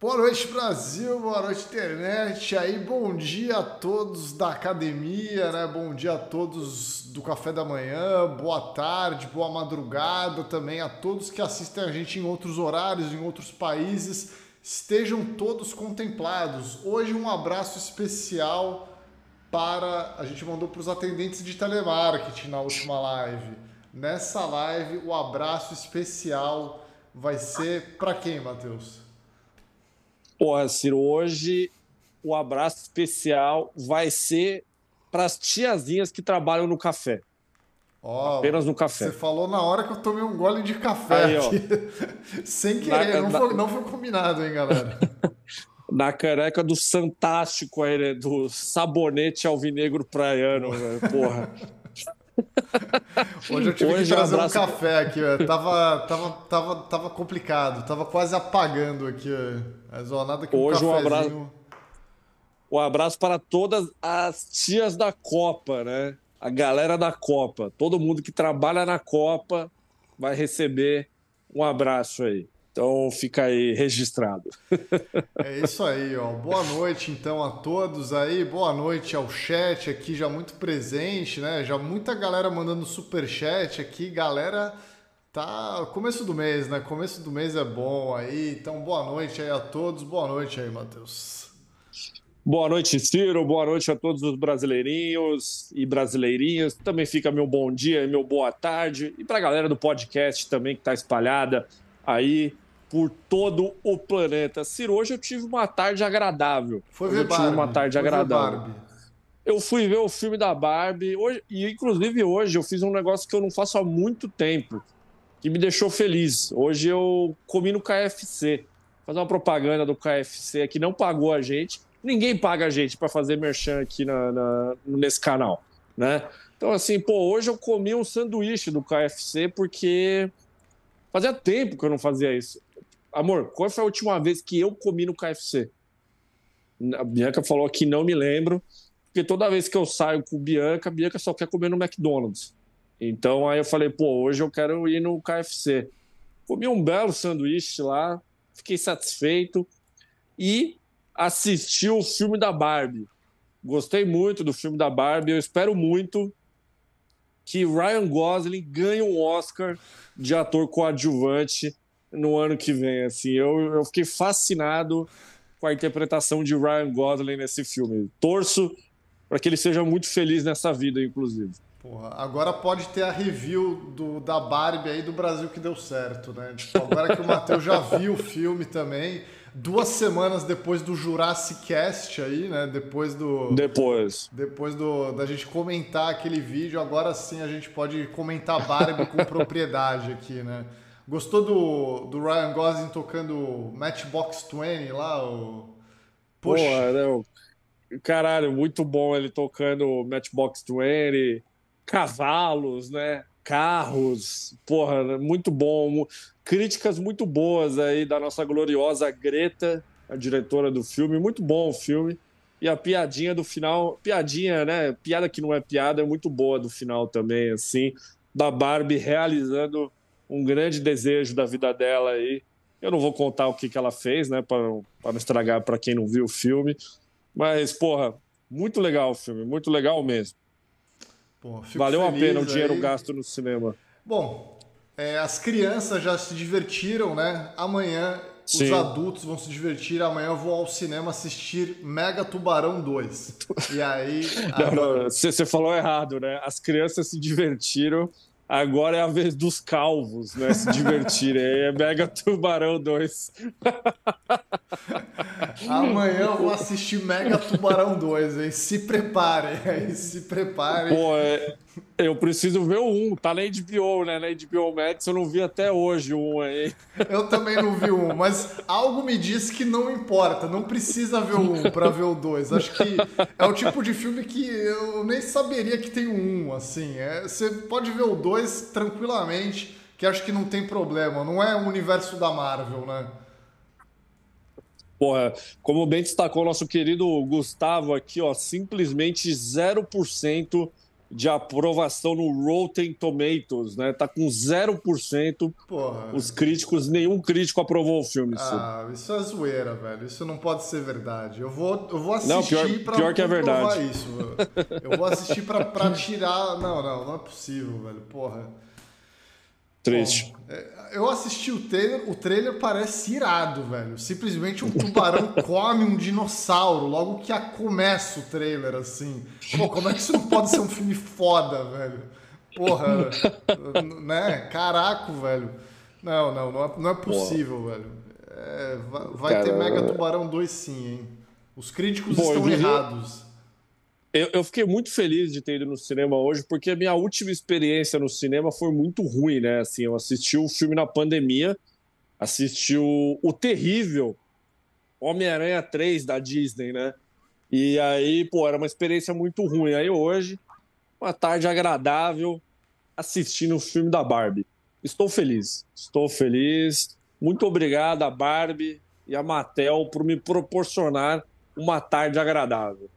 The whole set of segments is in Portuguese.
Boa noite, Brasil. Boa noite, internet. Aí, bom dia a todos da academia, né? Bom dia a todos do café da manhã. Boa tarde, boa madrugada também a todos que assistem a gente em outros horários, em outros países. Estejam todos contemplados. Hoje, um abraço especial para. A gente mandou para os atendentes de telemarketing na última live. Nessa live, o abraço especial vai ser para quem, Matheus? Porra, Ciro, hoje o abraço especial vai ser para as tiazinhas que trabalham no café. Oh, Apenas no café. Você falou na hora que eu tomei um gole de café Aí, aqui. Sem querer, na, não, na... Foi, não, foi, combinado, hein, galera? na careca do Santástico aí, né? Do sabonete alvinegro praiano, porra. Hoje eu tive Hoje que trazer um, um café aqui, ó. Tava, tava, tava, tava complicado, tava quase apagando aqui, ó. Mas ó, nada que um Hoje um abraço, um abraço para todas as tias da Copa, né? A galera da Copa. Todo mundo que trabalha na Copa vai receber um abraço aí. Então fica aí registrado. É isso aí, ó. Boa noite então a todos aí. Boa noite ao chat aqui já muito presente, né? Já muita galera mandando super chat aqui, galera. Tá começo do mês, né? Começo do mês é bom aí. Então boa noite aí a todos. Boa noite aí, Matheus. Boa noite, Ciro. Boa noite a todos os brasileirinhos e brasileirinhas. Também fica meu bom dia e meu boa tarde. E para a galera do podcast também que está espalhada aí por todo o planeta. Ciro, hoje eu tive uma tarde agradável. Foi ver eu Barbie. tive uma tarde agradável. Eu fui ver o filme da Barbie hoje, e inclusive hoje eu fiz um negócio que eu não faço há muito tempo, que me deixou feliz. Hoje eu comi no KFC. Fazer uma propaganda do KFC que não pagou a gente. Ninguém paga a gente para fazer merchan aqui na, na, nesse canal, né? Então assim, pô, hoje eu comi um sanduíche do KFC porque fazia tempo que eu não fazia isso. Amor, qual foi a última vez que eu comi no KFC? A Bianca falou que não me lembro, porque toda vez que eu saio com Bianca, Bianca só quer comer no McDonald's. Então aí eu falei, pô, hoje eu quero ir no KFC. Comi um belo sanduíche lá, fiquei satisfeito e assisti o filme da Barbie. Gostei muito do filme da Barbie, eu espero muito que Ryan Gosling ganhe um Oscar de ator coadjuvante no ano que vem. Assim, eu, eu fiquei fascinado com a interpretação de Ryan Gosling nesse filme. Torço para que ele seja muito feliz nessa vida, inclusive. Porra, agora pode ter a review do, da Barbie aí do Brasil que deu certo, né? Tipo, agora que o Matheus já viu o filme também, duas semanas depois do Jurassic Cast aí, né? Depois do. Depois. Depois do, da gente comentar aquele vídeo, agora sim a gente pode comentar Barbie com propriedade aqui, né? Gostou do, do Ryan Gosling tocando Matchbox 20 lá? O... Poxa. Porra. Caralho, muito bom ele tocando Matchbox 20, cavalos, né? Carros, porra, muito bom. Críticas muito boas aí da nossa gloriosa Greta, a diretora do filme. Muito bom o filme. E a piadinha do final, piadinha, né? Piada que não é piada, é muito boa do final também, assim, da Barbie realizando um grande desejo da vida dela aí. Eu não vou contar o que, que ela fez, né, para não estragar para quem não viu o filme. Mas, porra, muito legal o filme, muito legal mesmo. Valeu a pena o dinheiro gasto no cinema. Bom, é, as crianças já se divertiram, né? Amanhã Sim. os adultos vão se divertir. Amanhã eu vou ao cinema assistir Mega Tubarão 2. E aí. Agora... Você falou errado, né? As crianças se divertiram Agora é a vez dos calvos, né? Se divertirem. é Mega Tubarão 2. Amanhã eu vou assistir Mega Tubarão 2, hein? Se preparem, hein? Se preparem. Pô, é... eu preciso ver o 1. Tá na HBO, né? Na HBO Max eu não vi até hoje o 1 aí. Eu também não vi o 1, mas algo me diz que não importa. Não precisa ver o 1 pra ver o 2. Acho que é o tipo de filme que eu nem saberia que tem o 1, assim. É... Você pode ver o 2 2 tranquilamente, que acho que não tem problema. Não é o universo da Marvel, né? Porra, como bem destacou nosso querido Gustavo aqui, ó, simplesmente 0% de aprovação no Rotten Tomatoes, né? Tá com 0%. Porra. Os críticos, nenhum crítico aprovou o filme. Ah, isso é zoeira, velho. Isso não pode ser verdade. Eu vou, eu vou assistir não, pior, pra pior que é verdade. isso. Eu vou assistir pra, pra tirar. Não, não, não é possível, velho. Porra. Triste. Bom, é, eu assisti o trailer, o trailer parece irado, velho. Simplesmente um tubarão come um dinossauro logo que a começa o trailer, assim. Pô, como é que isso não pode ser um filme foda, velho? Porra, né? Caraca, velho. Não, não, não é, não é possível, Porra. velho. É, vai, vai ter Mega Tubarão 2 sim, hein? Os críticos estão errados. Eu, eu, fiquei muito feliz de ter ido no cinema hoje, porque a minha última experiência no cinema foi muito ruim, né? Assim, eu assisti o um filme na pandemia, assisti o, o terrível Homem-Aranha 3 da Disney, né? E aí, pô, era uma experiência muito ruim. Aí hoje, uma tarde agradável, assistindo o filme da Barbie. Estou feliz, estou feliz. Muito obrigado a Barbie e a Mattel por me proporcionar uma tarde agradável.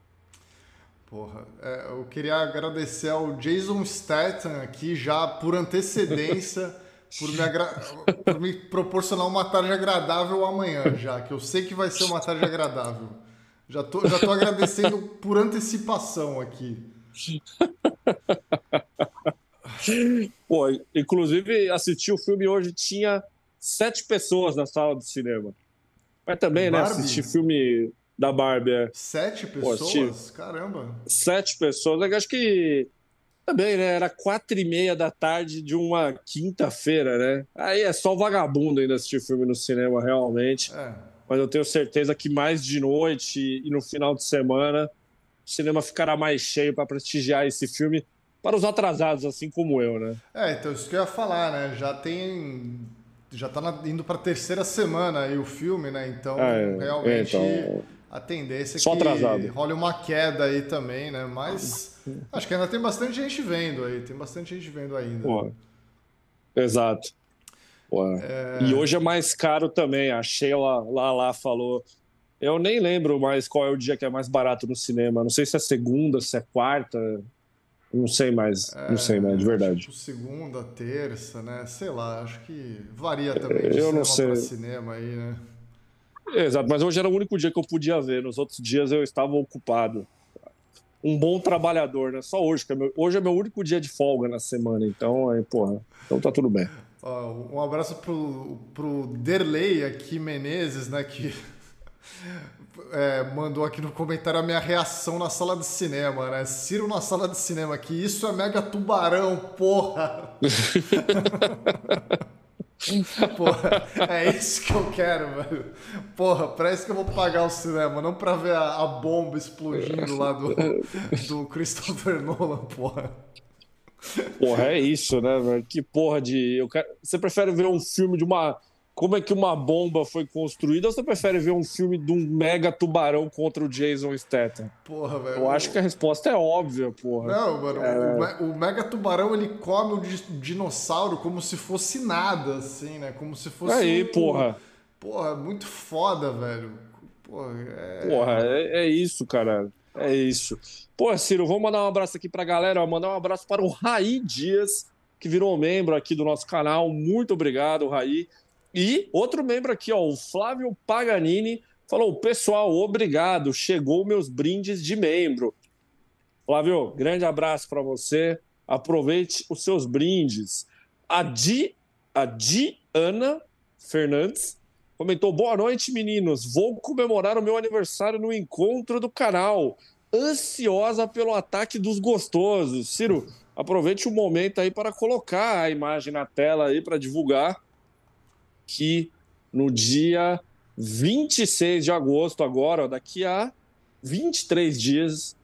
Porra, é, eu queria agradecer ao Jason Statham aqui já por antecedência, por me, agra... por me proporcionar uma tarde agradável amanhã já, que eu sei que vai ser uma tarde agradável. Já tô, já tô agradecendo por antecipação aqui. Pô, inclusive assisti o filme hoje, tinha sete pessoas na sala do cinema. Mas também, né, Barbie? né, assistir filme da Barbie. É. Sete pessoas? Pô, Caramba. Sete pessoas. Eu acho que também, né? Era quatro e meia da tarde de uma quinta-feira, né? Aí é só vagabundo ainda assistir filme no cinema, realmente. É. Mas eu tenho certeza que mais de noite e no final de semana o cinema ficará mais cheio para prestigiar esse filme para os atrasados, assim como eu, né? É, então isso que eu ia falar, né? Já tem. Já tá indo para a terceira semana aí o filme, né? Então, é, realmente. Então a tendência é Só que atrasado. role uma queda aí também, né? Mas acho que ainda tem bastante gente vendo aí, tem bastante gente vendo ainda. Pô, exato. Pô. É... E hoje é mais caro também. A Sheila lá, lá falou. Eu nem lembro mais qual é o dia que é mais barato no cinema. Não sei se é segunda, se é quarta. Não sei mais. É, não sei mais, de verdade. Tipo segunda, terça, né? Sei lá, acho que varia também de eu cinema não sei. cinema aí, né? Exato, mas hoje era o único dia que eu podia ver. Nos outros dias eu estava ocupado. Um bom trabalhador, né? Só hoje, que é meu, hoje é meu único dia de folga na semana, então, aí, porra, então tá tudo bem. um abraço pro, pro Derley aqui, Menezes, né? Que é, mandou aqui no comentário a minha reação na sala de cinema, né? Ciro na sala de cinema aqui, isso é mega tubarão, porra! Porra, é isso que eu quero, velho. Porra, pra isso que eu vou pagar o cinema, não pra ver a, a bomba explodindo lá do, do Christopher Nolan, porra. Porra, é isso, né, velho? Que porra de. Eu quero... Você prefere ver um filme de uma como é que uma bomba foi construída ou você prefere ver um filme de um mega tubarão contra o Jason Statham? Porra, velho. Eu acho que a resposta é óbvia, porra. Não, mano, é... o, mega tubarão ele come o dinossauro como se fosse nada, assim, né? Como se fosse. Aí, um... porra. Porra, muito foda, velho. Porra, é. Porra, é, é isso, cara. É isso. Pô, Ciro, vamos mandar um abraço aqui pra galera. mandar um abraço para o Raí Dias, que virou membro aqui do nosso canal. Muito obrigado, Raí. E outro membro aqui, ó, o Flávio Paganini, falou: pessoal, obrigado, chegou meus brindes de membro. Flávio, grande abraço para você. Aproveite os seus brindes. A, Di, a Diana Fernandes comentou: Boa noite, meninos. Vou comemorar o meu aniversário no encontro do canal. Ansiosa pelo ataque dos gostosos. Ciro, aproveite o momento aí para colocar a imagem na tela aí para divulgar que no dia 26 de agosto, agora, daqui a 23 dias,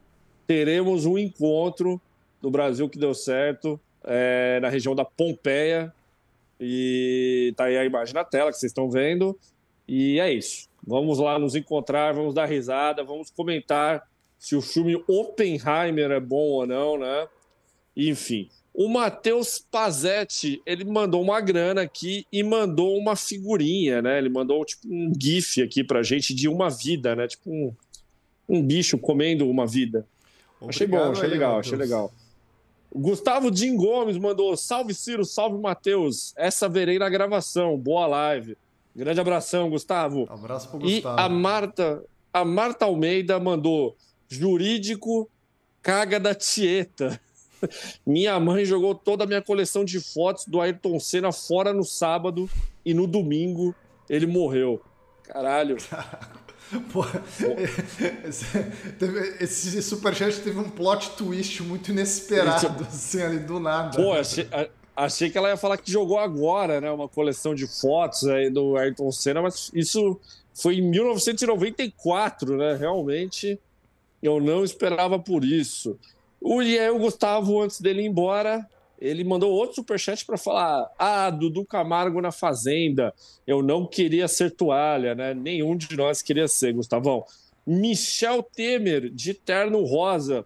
teremos um encontro do Brasil que deu certo é, na região da Pompeia. E tá aí a imagem na tela que vocês estão vendo. E é isso. Vamos lá nos encontrar, vamos dar risada, vamos comentar se o filme Oppenheimer é bom ou não, né? Enfim, o Matheus Pazetti, ele mandou uma grana aqui e mandou uma figurinha, né? Ele mandou tipo um gif aqui pra gente de uma vida, né? Tipo um, um bicho comendo uma vida. Obrigado achei bom, achei aí, legal, Mateus. achei legal. Gustavo Jim Gomes mandou: salve Ciro, salve Matheus. Essa verei na gravação. Boa live. Grande abração, Gustavo. Abraço pro Gustavo. E a Marta, a Marta Almeida mandou: jurídico caga da Tieta. Minha mãe jogou toda a minha coleção de fotos do Ayrton Senna fora no sábado e no domingo ele morreu. Caralho. Pô, esse, esse superchat teve um plot twist muito inesperado, assim, ali do nada. Pô, achei, achei que ela ia falar que jogou agora, né? Uma coleção de fotos aí do Ayrton Senna, mas isso foi em 1994, né? Realmente eu não esperava por isso. O, e aí o Gustavo, antes dele ir embora, ele mandou outro superchat para falar: Ah, Dudu Camargo na Fazenda, eu não queria ser toalha, né? Nenhum de nós queria ser, Gustavão. Michel Temer, de terno rosa.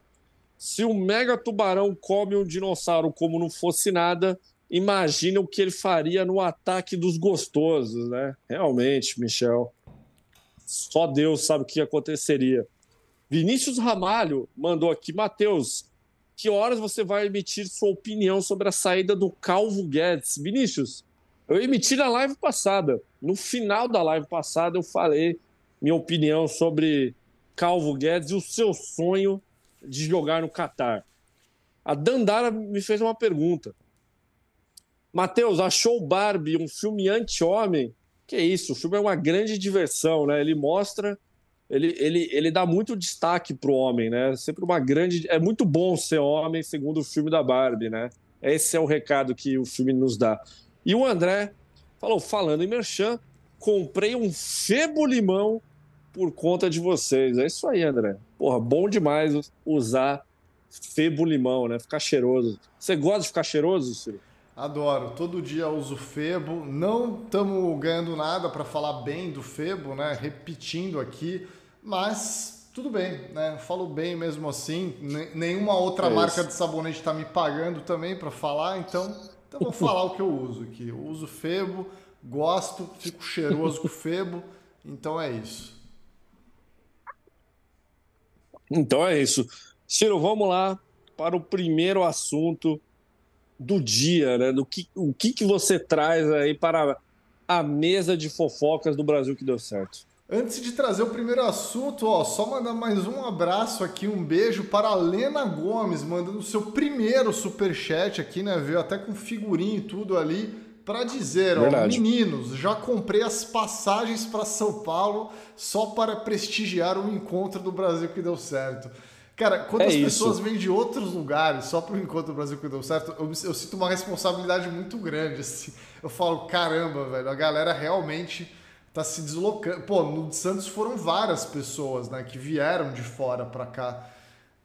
Se o mega tubarão come um dinossauro como não fosse nada, imagina o que ele faria no ataque dos gostosos, né? Realmente, Michel. Só Deus sabe o que aconteceria. Vinícius Ramalho mandou aqui, Matheus, que horas você vai emitir sua opinião sobre a saída do Calvo Guedes? Vinícius, eu emiti na live passada. No final da live passada, eu falei minha opinião sobre Calvo Guedes e o seu sonho de jogar no Catar. A Dandara me fez uma pergunta. Matheus, achou Barbie um filme anti-homem? Que isso, o filme é uma grande diversão, né? Ele mostra ele, ele, ele dá muito destaque pro homem, né? Sempre uma grande. É muito bom ser homem, segundo o filme da Barbie, né? Esse é o recado que o filme nos dá. E o André falou: falando em Merchan, comprei um febo limão por conta de vocês. É isso aí, André. Porra, bom demais usar febo limão, né? Ficar cheiroso. Você gosta de ficar cheiroso, Ciro? Adoro. Todo dia uso Febo. Não estamos ganhando nada para falar bem do Febo, né? Repetindo aqui. Mas tudo bem, né? Falo bem mesmo assim. Nenhuma outra é marca de sabonete está me pagando também para falar, então, então vou falar o que eu uso aqui. Eu uso Febo, gosto, fico cheiroso com Febo, então é isso. Então é isso. Ciro, vamos lá para o primeiro assunto do dia, né? Do que, o que, que você traz aí para a mesa de fofocas do Brasil que deu certo? Antes de trazer o primeiro assunto, ó, só mandar mais um abraço aqui, um beijo para a Lena Gomes, mandando o seu primeiro super chat aqui, né? Veio até com figurinha e tudo ali para dizer, ó, meninos, já comprei as passagens para São Paulo só para prestigiar o encontro do Brasil que deu certo. Cara, quando é as pessoas isso. vêm de outros lugares só para o encontro do Brasil que deu certo, eu, eu sinto uma responsabilidade muito grande. Assim. Eu falo, caramba, velho, a galera realmente tá se deslocando. Pô, no de Santos foram várias pessoas, né, que vieram de fora para cá.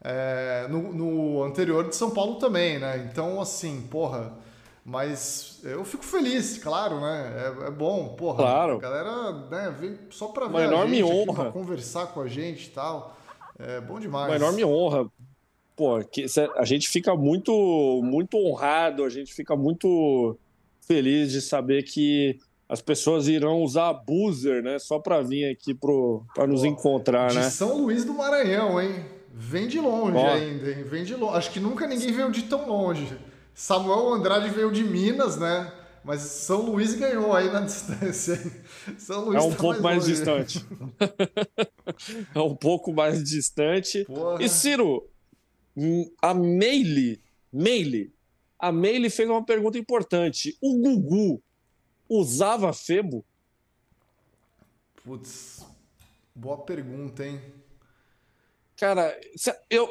É, no, no, anterior de São Paulo também, né? Então, assim, porra. Mas eu fico feliz, claro, né? É, é bom, porra. Claro. A galera né, vem só para ver Uma a gente honra. Aqui, conversar com a gente e tal. É bom demais. Uma enorme honra. Pô, que, a gente fica muito, muito honrado, a gente fica muito feliz de saber que as pessoas irão usar buzzer, né? Só para vir aqui para nos encontrar, de né? São Luís do Maranhão, hein? Vem de longe Ó. ainda, hein? Vem de longe. Acho que nunca ninguém veio de tão longe. Samuel Andrade veio de Minas, né? Mas São Luís ganhou aí na distância. São Luís é um tá pouco mais, mais distante. é um pouco mais distante. Porra. E Ciro, a Meile, Meile, a Meile fez uma pergunta importante. O Gugu usava Febo? Putz, boa pergunta, hein? Cara,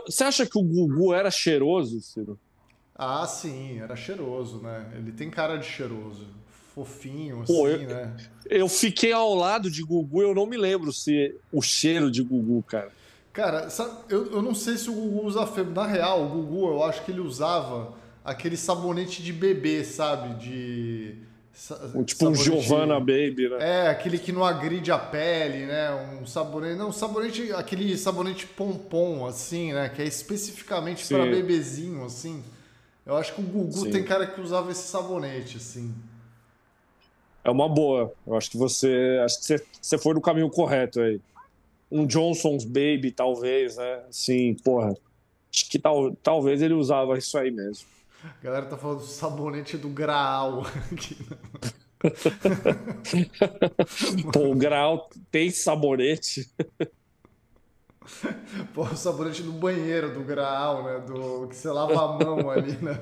você acha que o Gugu era cheiroso, Ciro? Ah, sim, era cheiroso, né? Ele tem cara de cheiroso. Fofinho, assim, Pô, eu, né? Eu fiquei ao lado de Gugu, eu não me lembro se o cheiro de Gugu, cara. Cara, sabe, eu, eu não sei se o Gugu usa Febo. Na real, o Gugu, eu acho que ele usava aquele sabonete de bebê, sabe? De um, tipo um Giovanna Baby, né? É, aquele que não agride a pele, né? Um sabonete. Não, sabonete, aquele sabonete pompom, assim, né? Que é especificamente para bebezinho, assim. Eu acho que o Gugu Sim. tem cara que usava esse sabonete, assim. É uma boa. Eu acho que você. Acho que você, você foi no caminho correto aí. Um Johnson's Baby, talvez, né? Sim, porra. Acho que tal, talvez ele usava isso aí mesmo. A galera tá falando do sabonete do Graal aqui. Pô, o Graal tem sabonete. Pô, o sabonete do banheiro do Graal, né? Do que você lava a mão ali, né?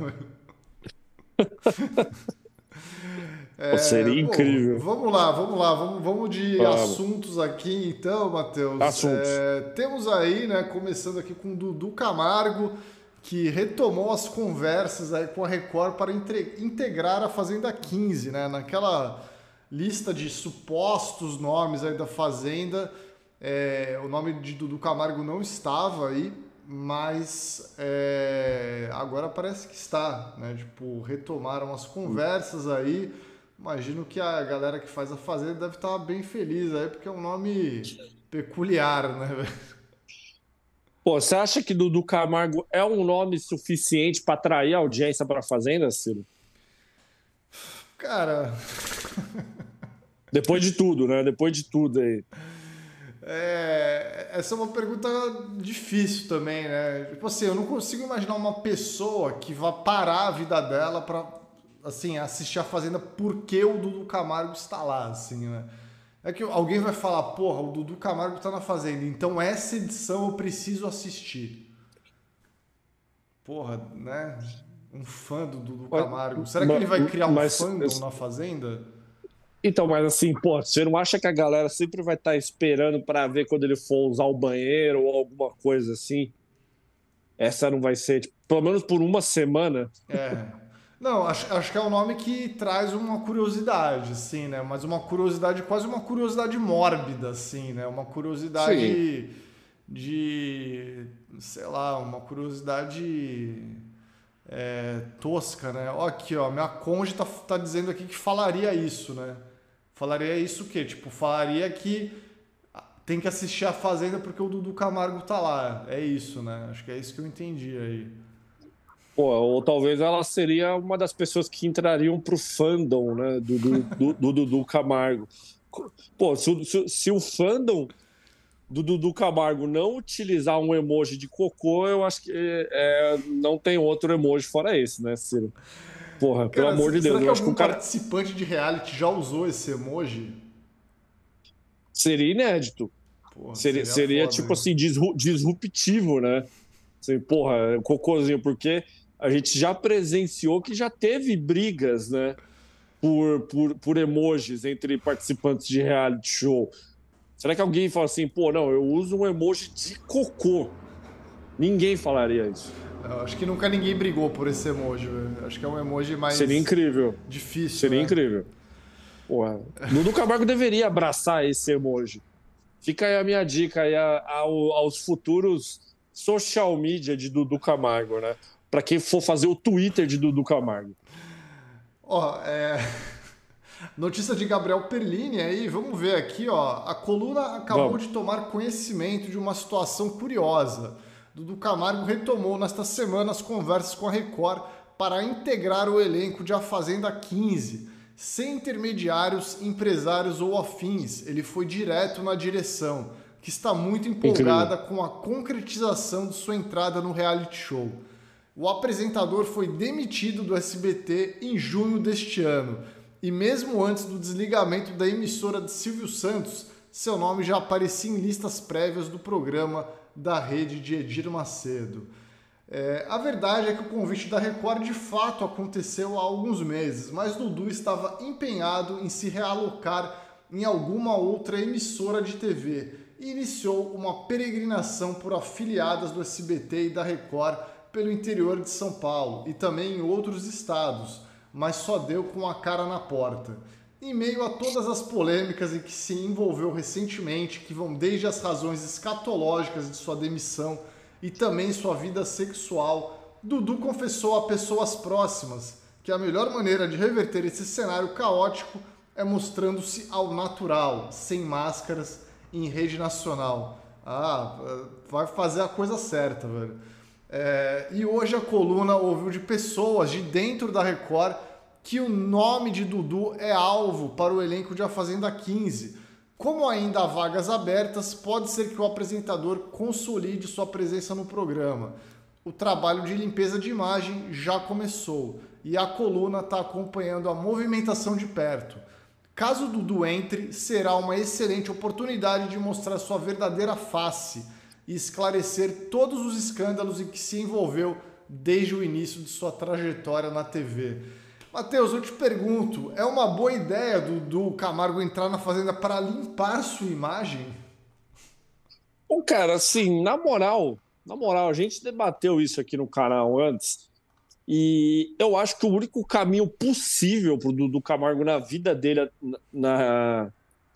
É, seria bom, incrível. Vamos lá, vamos lá, vamos, vamos de vamos. assuntos aqui então, Matheus. Assuntos. É, temos aí, né, começando aqui com o Dudu Camargo, que retomou as conversas aí com a Record para integrar a Fazenda 15, né? Naquela lista de supostos nomes aí da Fazenda, é, o nome de Dudu Camargo não estava aí, mas é, agora parece que está, né? Tipo, retomaram as conversas aí. Imagino que a galera que faz a Fazenda deve estar bem feliz aí, porque é um nome peculiar, né? Pô, você acha que Dudu Camargo é um nome suficiente para atrair audiência para a Fazenda, Ciro? Cara. Depois de tudo, né? Depois de tudo aí. É, essa é uma pergunta difícil também, né? Tipo assim, eu não consigo imaginar uma pessoa que vá parar a vida dela para assim, assistir a Fazenda porque o Dudu Camargo está lá, assim, né? É que alguém vai falar, porra, o Dudu Camargo está na Fazenda, então essa edição eu preciso assistir. Porra, né? Um fã do Dudu Camargo. Será que ele vai criar um mas, fandom na Fazenda? Então, mas assim, pô, você não acha que a galera sempre vai estar tá esperando para ver quando ele for usar o banheiro ou alguma coisa assim? Essa não vai ser, tipo, pelo menos por uma semana. É. Não, acho, acho que é um nome que traz uma curiosidade, assim, né? Mas uma curiosidade, quase uma curiosidade mórbida, assim, né? Uma curiosidade Sim. de, sei lá, uma curiosidade é, tosca, né? Ó, aqui, ó, minha conge tá, tá dizendo aqui que falaria isso, né? Falaria isso o quê? Tipo, falaria que tem que assistir a Fazenda porque o Dudu Camargo tá lá. É isso, né? Acho que é isso que eu entendi aí. Pô, ou talvez ela seria uma das pessoas que entrariam pro fandom, né? Do Dudu do, do, do, Camargo. Pô, se, se, se, o fandom do Dudu Camargo não utilizar um emoji de cocô, eu acho que é, não tem outro emoji fora esse, né, Ciro? Porra, cara, pelo amor de Deus. Será que algum que cara... participante de reality já usou esse emoji? Seria inédito. Porra, seria, seria, seria foda, tipo né? assim, disruptivo, né? Assim, porra, cocôzinho, porque a gente já presenciou que já teve brigas, né? Por, por, por emojis entre participantes de reality show. Será que alguém fala assim, pô, não, eu uso um emoji de cocô? Ninguém falaria isso. Eu acho que nunca ninguém brigou por esse emoji. Acho que é um emoji mais. Seria incrível. Difícil. Seria né? incrível. Porra. Dudu Camargo deveria abraçar esse emoji. Fica aí a minha dica aí aos futuros social media de Dudu Camargo, né? Para quem for fazer o Twitter de Dudu Camargo. Ó, é... Notícia de Gabriel Perlini aí, vamos ver aqui, ó. A coluna acabou vamos. de tomar conhecimento de uma situação curiosa. Dudu Camargo retomou nesta semana as conversas com a Record para integrar o elenco de A Fazenda 15, sem intermediários, empresários ou afins. Ele foi direto na direção, que está muito empolgada Incrível. com a concretização de sua entrada no reality show. O apresentador foi demitido do SBT em junho deste ano. E mesmo antes do desligamento da emissora de Silvio Santos, seu nome já aparecia em listas prévias do programa da rede de Edir Macedo. É, a verdade é que o convite da Record de fato aconteceu há alguns meses, mas Dudu estava empenhado em se realocar em alguma outra emissora de TV e iniciou uma peregrinação por afiliadas do SBT e da Record pelo interior de São Paulo e também em outros estados, mas só deu com a cara na porta. Em meio a todas as polêmicas em que se envolveu recentemente, que vão desde as razões escatológicas de sua demissão e também sua vida sexual, Dudu confessou a pessoas próximas que a melhor maneira de reverter esse cenário caótico é mostrando-se ao natural, sem máscaras, em rede nacional. Ah, vai fazer a coisa certa, velho. É, e hoje a coluna ouviu de pessoas de dentro da Record que o nome de Dudu é alvo para o elenco de A Fazenda 15. Como ainda há vagas abertas, pode ser que o apresentador consolide sua presença no programa. o trabalho de limpeza de imagem já começou e a coluna está acompanhando a movimentação de perto. Caso Dudu entre, será uma excelente oportunidade de mostrar sua verdadeira face e esclarecer todos os escândalos em que se envolveu desde o início de sua trajetória na TV. Matheus, eu te pergunto, é uma boa ideia do Dudu Camargo entrar na Fazenda para limpar sua imagem? Bom, cara, assim, na moral, na moral, a gente debateu isso aqui no canal antes. E eu acho que o único caminho possível para o Dudu Camargo na vida dele, na,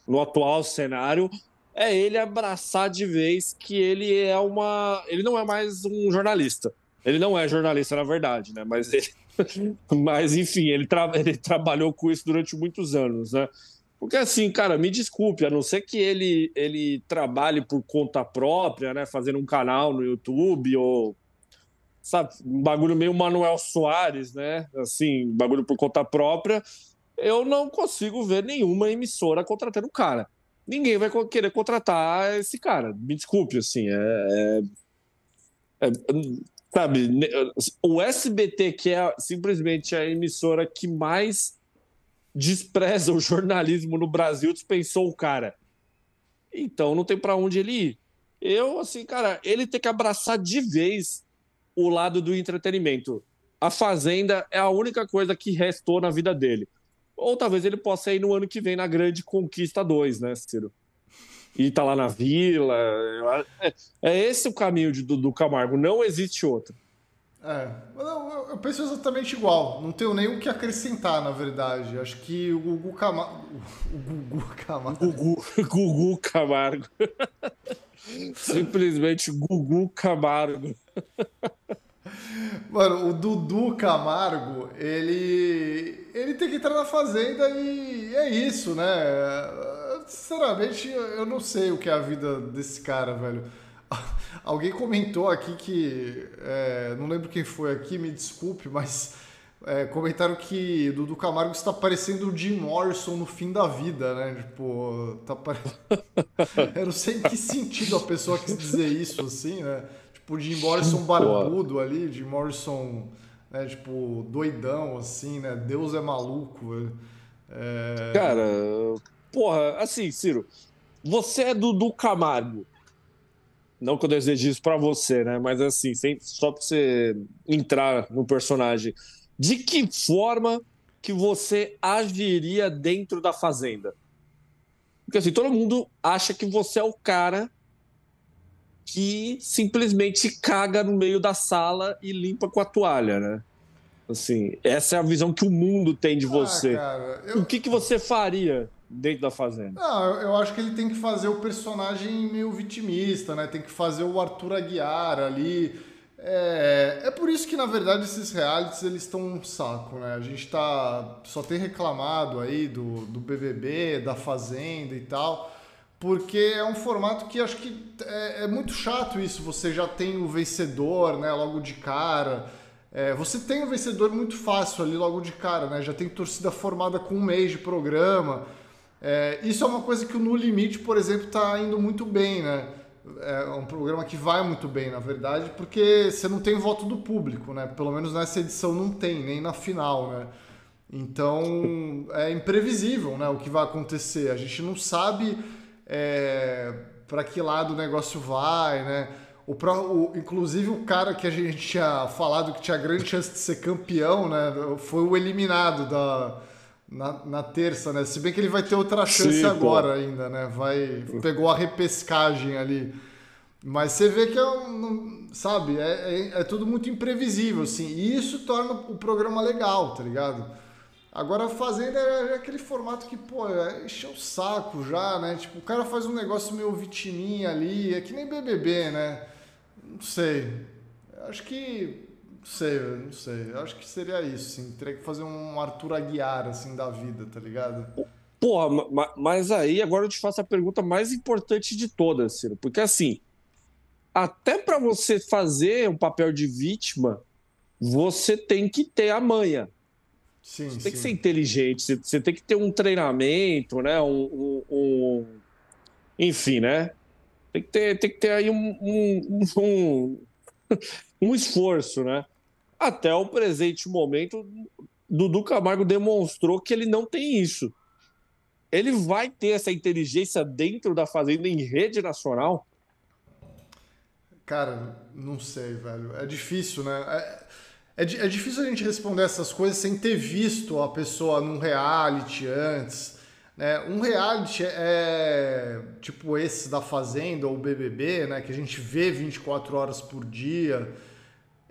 no atual cenário, é ele abraçar de vez que ele é uma. Ele não é mais um jornalista. Ele não é jornalista, na verdade, né? Mas, ele... Mas enfim, ele, tra... ele trabalhou com isso durante muitos anos, né? Porque assim, cara, me desculpe, a não ser que ele, ele trabalhe por conta própria, né? Fazendo um canal no YouTube ou sabe, um bagulho meio Manuel Soares, né? Assim, bagulho por conta própria, eu não consigo ver nenhuma emissora contratando o cara. Ninguém vai querer contratar esse cara. Me desculpe, assim, é, é, é sabe, o SBT, que é simplesmente a emissora que mais despreza o jornalismo no Brasil, dispensou o cara. Então não tem para onde ele ir. Eu, assim, cara, ele tem que abraçar de vez o lado do entretenimento. A Fazenda é a única coisa que restou na vida dele. Ou talvez ele possa ir no ano que vem na Grande Conquista 2, né, Ciro? E tá lá na vila. É, é esse o caminho de, do, do Camargo, não existe outro. É, eu, eu, penso exatamente igual. Não tenho nem o que acrescentar, na verdade. Acho que o Gugu Camargo. O Gugu Camargo. Gugu, Gugu Camargo. Simplesmente Gugu Camargo. Mano, o Dudu Camargo, ele. Ele tem que entrar na fazenda e é isso, né? Sinceramente, eu não sei o que é a vida desse cara, velho. Alguém comentou aqui que. É, não lembro quem foi aqui, me desculpe, mas é, comentaram que Dudu Camargo está parecendo o Jim Morrison no fim da vida, né? Tipo, tá pare... Eu não sei em que sentido a pessoa quis dizer isso, assim, né? Tipo, Jim Morrison barbudo ali, Jim Morrison, né? Tipo, doidão, assim, né? Deus é maluco. É... Cara, porra, assim, Ciro, você é Dudu Camargo. Não que eu deseje isso pra você, né? Mas assim, sem, só pra você entrar no personagem de que forma que você agiria dentro da fazenda? Porque assim, todo mundo acha que você é o cara que simplesmente caga no meio da sala e limpa com a toalha, né? Assim, essa é a visão que o mundo tem de ah, você. Cara, eu... O que, que você faria dentro da fazenda? Não, eu acho que ele tem que fazer o personagem meio vitimista, né? Tem que fazer o Arthur Aguiar ali é, é por isso que, na verdade, esses realities eles estão um saco, né? A gente tá, só tem reclamado aí do, do BBB, da Fazenda e tal, porque é um formato que acho que é, é muito chato isso. Você já tem o vencedor, né, logo de cara. É, você tem o vencedor muito fácil ali logo de cara, né? Já tem torcida formada com um mês de programa. É, isso é uma coisa que o No Limite, por exemplo, está indo muito bem, né? é um programa que vai muito bem, na verdade, porque você não tem voto do público, né? Pelo menos nessa edição não tem, nem na final, né? Então é imprevisível, né? O que vai acontecer. A gente não sabe é, para que lado o negócio vai, né? O, o, inclusive o cara que a gente tinha falado que tinha grande chance de ser campeão, né? Foi o eliminado da na, na terça, né? Se bem que ele vai ter outra chance Sim, agora pô. ainda, né? Vai, pegou a repescagem ali. Mas você vê que é um, sabe, é, é, é, tudo muito imprevisível, assim. E isso torna o programa legal, tá ligado? Agora a Fazenda é, é aquele formato que, pô, é encher o saco já, né? Tipo, o cara faz um negócio meio vitiminha ali, é que nem BBB, né? Não sei. Acho que não sei, não sei. Acho que seria isso, sim. Teria que fazer um Arthur Aguiar, assim, da vida, tá ligado? Porra, mas aí agora eu te faço a pergunta mais importante de todas, Ciro. Porque assim, até para você fazer um papel de vítima, você tem que ter a manha. Sim, você sim. tem que ser inteligente, você, você, tem que ter um treinamento, né? Um, um, um, enfim, né? Tem que ter, tem que ter aí um, um um esforço, né? Até o presente momento, Dudu Camargo demonstrou que ele não tem isso. Ele vai ter essa inteligência dentro da Fazenda em rede nacional? Cara, não sei, velho. É difícil, né? É, é, é difícil a gente responder essas coisas sem ter visto a pessoa num reality antes. Né? Um reality é tipo esse da Fazenda ou BBB, né? que a gente vê 24 horas por dia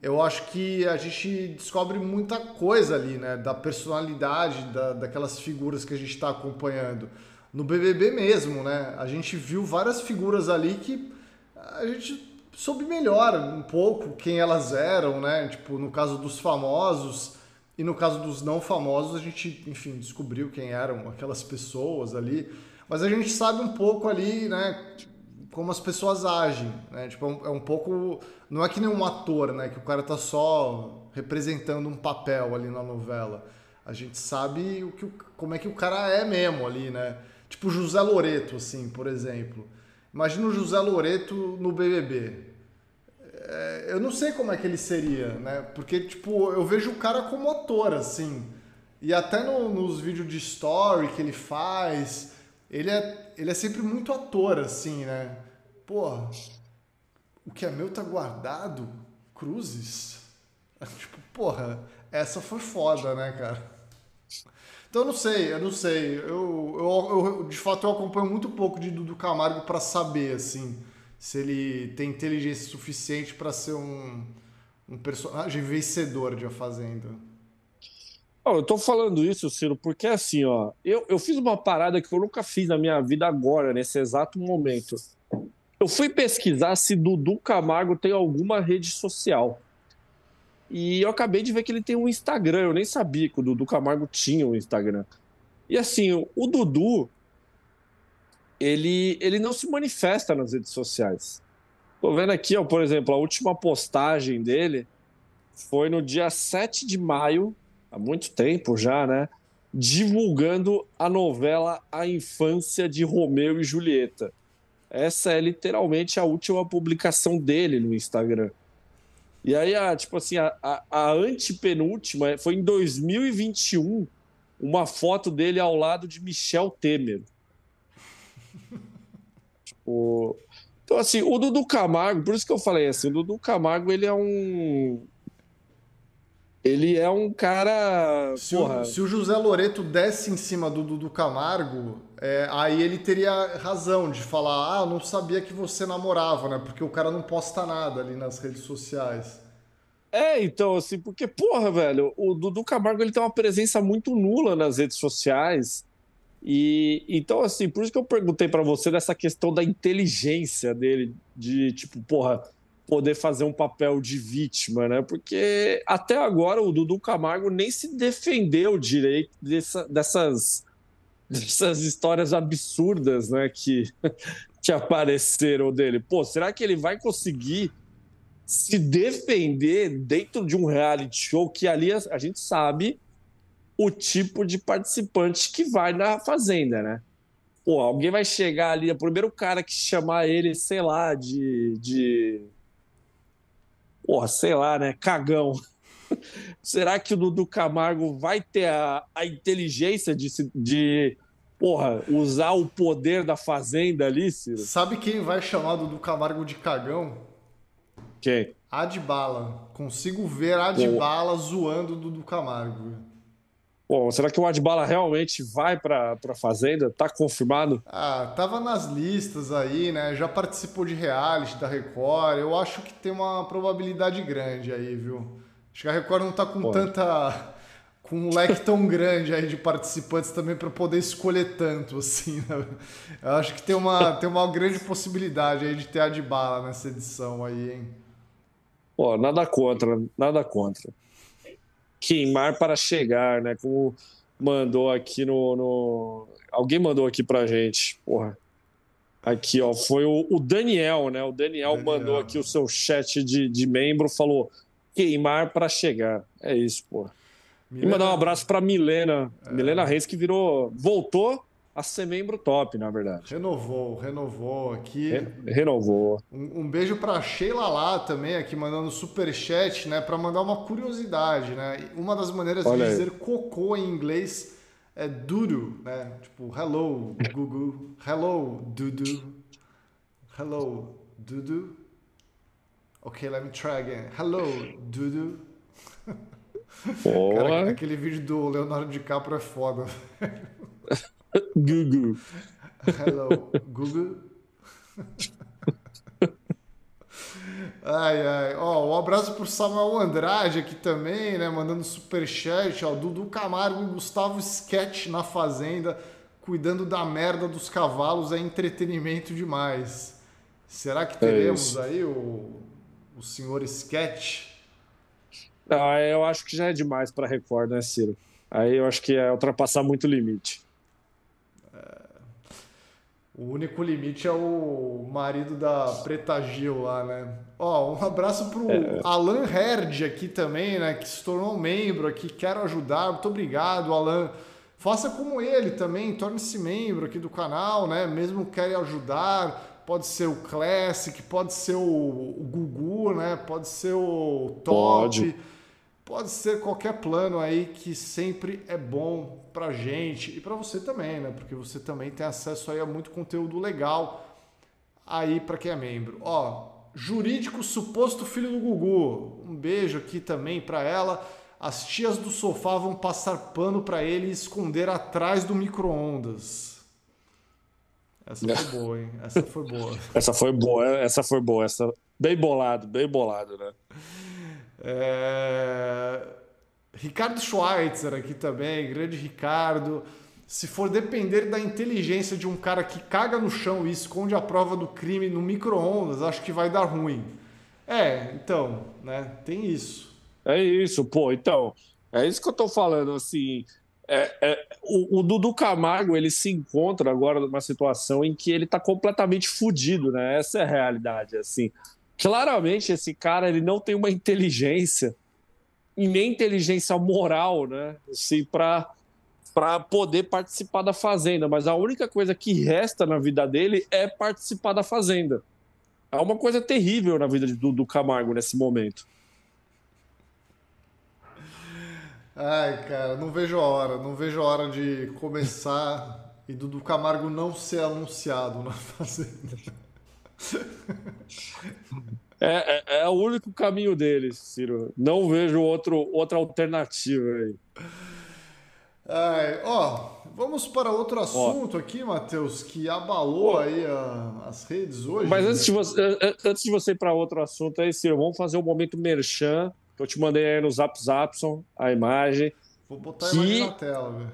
eu acho que a gente descobre muita coisa ali, né? Da personalidade da, daquelas figuras que a gente está acompanhando. No BBB mesmo, né? A gente viu várias figuras ali que a gente soube melhor um pouco quem elas eram, né? Tipo, no caso dos famosos e no caso dos não famosos, a gente, enfim, descobriu quem eram aquelas pessoas ali. Mas a gente sabe um pouco ali, né? como as pessoas agem, né? Tipo, é um, é pouco... Não é que nem um ator, né? Que o cara tá só representando um papel ali na novela. A gente sabe o que, como é que o cara é mesmo ali, né? Tipo José Loreto, assim, por exemplo. Imagina o José Loreto no BBB. É, eu não sei como é que ele seria, né? Porque, tipo, eu vejo o cara como ator, assim. E até no, nos vídeos de story que ele faz, ele é, ele é sempre muito ator, assim, né? Porra, o que é meu tá guardado? Cruzes? Tipo, porra, essa foi foda, né, cara? Então eu não sei, eu não sei. Eu, eu, eu de fato eu acompanho muito pouco de Dudu Camargo para saber, assim, se ele tem inteligência suficiente para ser um, um personagem vencedor de A Fazenda. Oh, eu tô falando isso, Ciro, porque assim, ó, eu, eu fiz uma parada que eu nunca fiz na minha vida agora, nesse exato momento. Eu fui pesquisar se Dudu Camargo tem alguma rede social. E eu acabei de ver que ele tem um Instagram. Eu nem sabia que o Dudu Camargo tinha um Instagram. E assim, o Dudu, ele, ele não se manifesta nas redes sociais. Tô vendo aqui, ó, por exemplo, a última postagem dele foi no dia 7 de maio, há muito tempo já, né? Divulgando a novela A Infância de Romeu e Julieta. Essa é literalmente a última publicação dele no Instagram. E aí, a, tipo assim, a, a, a antepenúltima foi em 2021, uma foto dele ao lado de Michel Temer. tipo, então, assim, o Dudu Camargo, por isso que eu falei assim, o Dudu Camargo, ele é um ele é um cara. Se, o, se o, José Loreto desce em cima do Dudu Camargo, é, aí ele teria razão de falar: ah, não sabia que você namorava, né? Porque o cara não posta nada ali nas redes sociais. É, então, assim, porque, porra, velho, o Dudu Camargo ele tem uma presença muito nula nas redes sociais. E então, assim, por isso que eu perguntei para você dessa questão da inteligência dele, de tipo, porra poder fazer um papel de vítima, né? Porque até agora o Dudu Camargo nem se defendeu direito dessa, dessas, dessas histórias absurdas, né? Que, que apareceram dele. Pô, será que ele vai conseguir se defender dentro de um reality show que ali a, a gente sabe o tipo de participante que vai na fazenda, né? Pô, alguém vai chegar ali, o primeiro cara que chamar ele, sei lá, de, de porra, sei lá, né? Cagão. Será que o Dudu Camargo vai ter a, a inteligência de, de porra, usar o poder da fazenda ali, Ciro? Sabe quem vai chamar Dudu Camargo de cagão? Quem? Adbala. Consigo ver Adbala zoando Dudu Camargo. Bom, será que o Adbala realmente vai para a Fazenda? Tá confirmado? Ah, tava nas listas aí, né? Já participou de reality da Record. Eu acho que tem uma probabilidade grande aí, viu? Acho que a Record não tá com Pô. tanta. com um leque tão grande aí de participantes também para poder escolher tanto, assim. Né? Eu acho que tem uma, tem uma grande possibilidade aí de ter Adbala nessa edição aí, hein? Pô, nada contra, nada contra queimar para chegar, né? Como mandou aqui no, no... alguém mandou aqui pra gente, porra. Aqui, ó, foi o, o Daniel, né? O Daniel, Daniel, mandou aqui o seu chat de, de membro, falou queimar para chegar. É isso, porra. Milena... E mandar um abraço para Milena, é... Milena Reis, que virou, voltou a ser membro top, na verdade. Renovou, renovou aqui. Re renovou. Um, um beijo para Sheila lá também, aqui mandando super chat, né, para mandar uma curiosidade, né? Uma das maneiras Olha de dizer aí. cocô em inglês é duro, né? Tipo, hello, Google, hello, dudu, hello, dudu. Ok, let me try again. Hello, dudu. Cara, aquele vídeo do Leonardo DiCaprio é foda. Gugu. Hello, Gugu. Ai, ai. Ó, um abraço pro Samuel Andrade aqui também, né? Mandando superchat. Ó, Dudu Camargo e Gustavo Sketch na Fazenda, cuidando da merda dos cavalos, é entretenimento demais. Será que é teremos é aí o, o senhor Sketch? Ah, eu acho que já é demais para Record, né, Ciro? Aí eu acho que é ultrapassar muito o limite. O único limite é o marido da Preta Gil lá, né? Ó, um abraço pro é. Alan Herd aqui também, né? Que se tornou membro aqui. Quero ajudar. Muito obrigado, Alan. Faça como ele também, torne-se membro aqui do canal, né? Mesmo quer ajudar, pode ser o Classic, pode ser o, o Gugu, né? Pode ser o Top. Pode Pode ser qualquer plano aí que sempre é bom para gente e para você também, né? Porque você também tem acesso aí a muito conteúdo legal aí para quem é membro. Ó, jurídico suposto filho do Gugu. Um beijo aqui também para ela. As tias do sofá vão passar pano para ele e esconder atrás do micro-ondas. Essa foi boa, hein? Essa foi boa. essa foi boa, essa foi boa, essa bem bolado, bem bolado, né? É... Ricardo Schweitzer aqui também, grande Ricardo. Se for depender da inteligência de um cara que caga no chão e esconde a prova do crime no micro-ondas, acho que vai dar ruim. É, então, né? Tem isso. É isso, pô. Então, é isso que eu tô falando, assim. É, é, o, o, Dudu Camargo ele se encontra agora numa situação em que ele tá completamente fudido, né? Essa é a realidade, assim claramente esse cara ele não tem uma inteligência e nem inteligência moral, né? Assim, para para poder participar da fazenda, mas a única coisa que resta na vida dele é participar da fazenda. É uma coisa terrível na vida do, do Camargo nesse momento. Ai, cara, não vejo a hora, não vejo a hora de começar e do, do Camargo não ser anunciado na fazenda. É, é, é, o único caminho deles, Ciro. Não vejo outro, outra alternativa aí. Ai, ó, vamos para outro assunto ó. aqui, Matheus, que abalou ó. aí a, as redes hoje. Mas né? antes, de você, antes de você ir para outro assunto aí, Ciro, vamos fazer o um momento merchan, que eu te mandei aí no Zap Zapson, a imagem. Vou botar que, a imagem na tela, velho.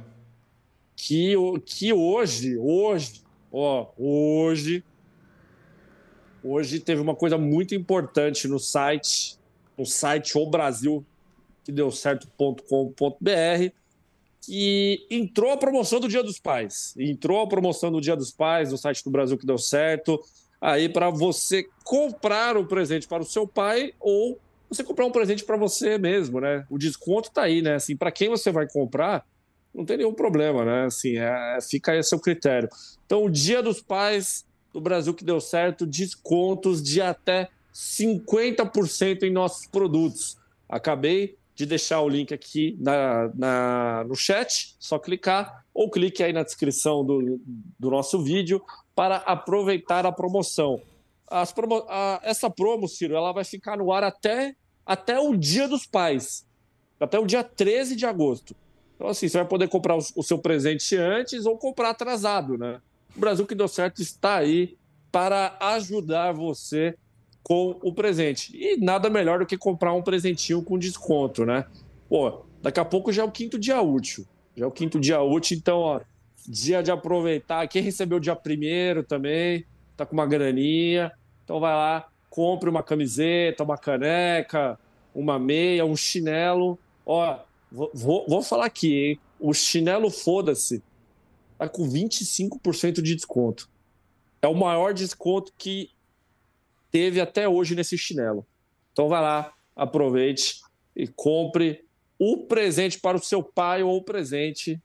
Que, que hoje, hoje, ó, hoje Hoje teve uma coisa muito importante no site, no site O Brasil, que deu certo.com.br, que entrou a promoção do Dia dos Pais. Entrou a promoção do Dia dos Pais no site do Brasil que deu certo. Aí para você comprar um presente para o seu pai ou você comprar um presente para você mesmo, né? O desconto está aí, né? Assim, para quem você vai comprar, não tem nenhum problema, né? Assim, é, fica aí a seu critério. Então, o Dia dos Pais do Brasil que deu certo, descontos de até 50% em nossos produtos. Acabei de deixar o link aqui na, na, no chat, só clicar ou clique aí na descrição do, do nosso vídeo para aproveitar a promoção. Promo, a, essa promo, Ciro, ela vai ficar no ar até, até o Dia dos Pais, até o dia 13 de agosto. Então, assim, você vai poder comprar o, o seu presente antes ou comprar atrasado, né? O Brasil que deu certo está aí para ajudar você com o presente. E nada melhor do que comprar um presentinho com desconto, né? Pô, daqui a pouco já é o quinto dia útil. Já é o quinto dia útil, então, ó, dia de aproveitar. Quem recebeu dia primeiro também, tá com uma graninha. Então vai lá, compre uma camiseta, uma caneca, uma meia, um chinelo. Ó, vou, vou falar aqui, hein? O chinelo foda-se tá com 25% de desconto. É o maior desconto que teve até hoje nesse chinelo. Então vai lá, aproveite e compre o presente para o seu pai ou o presente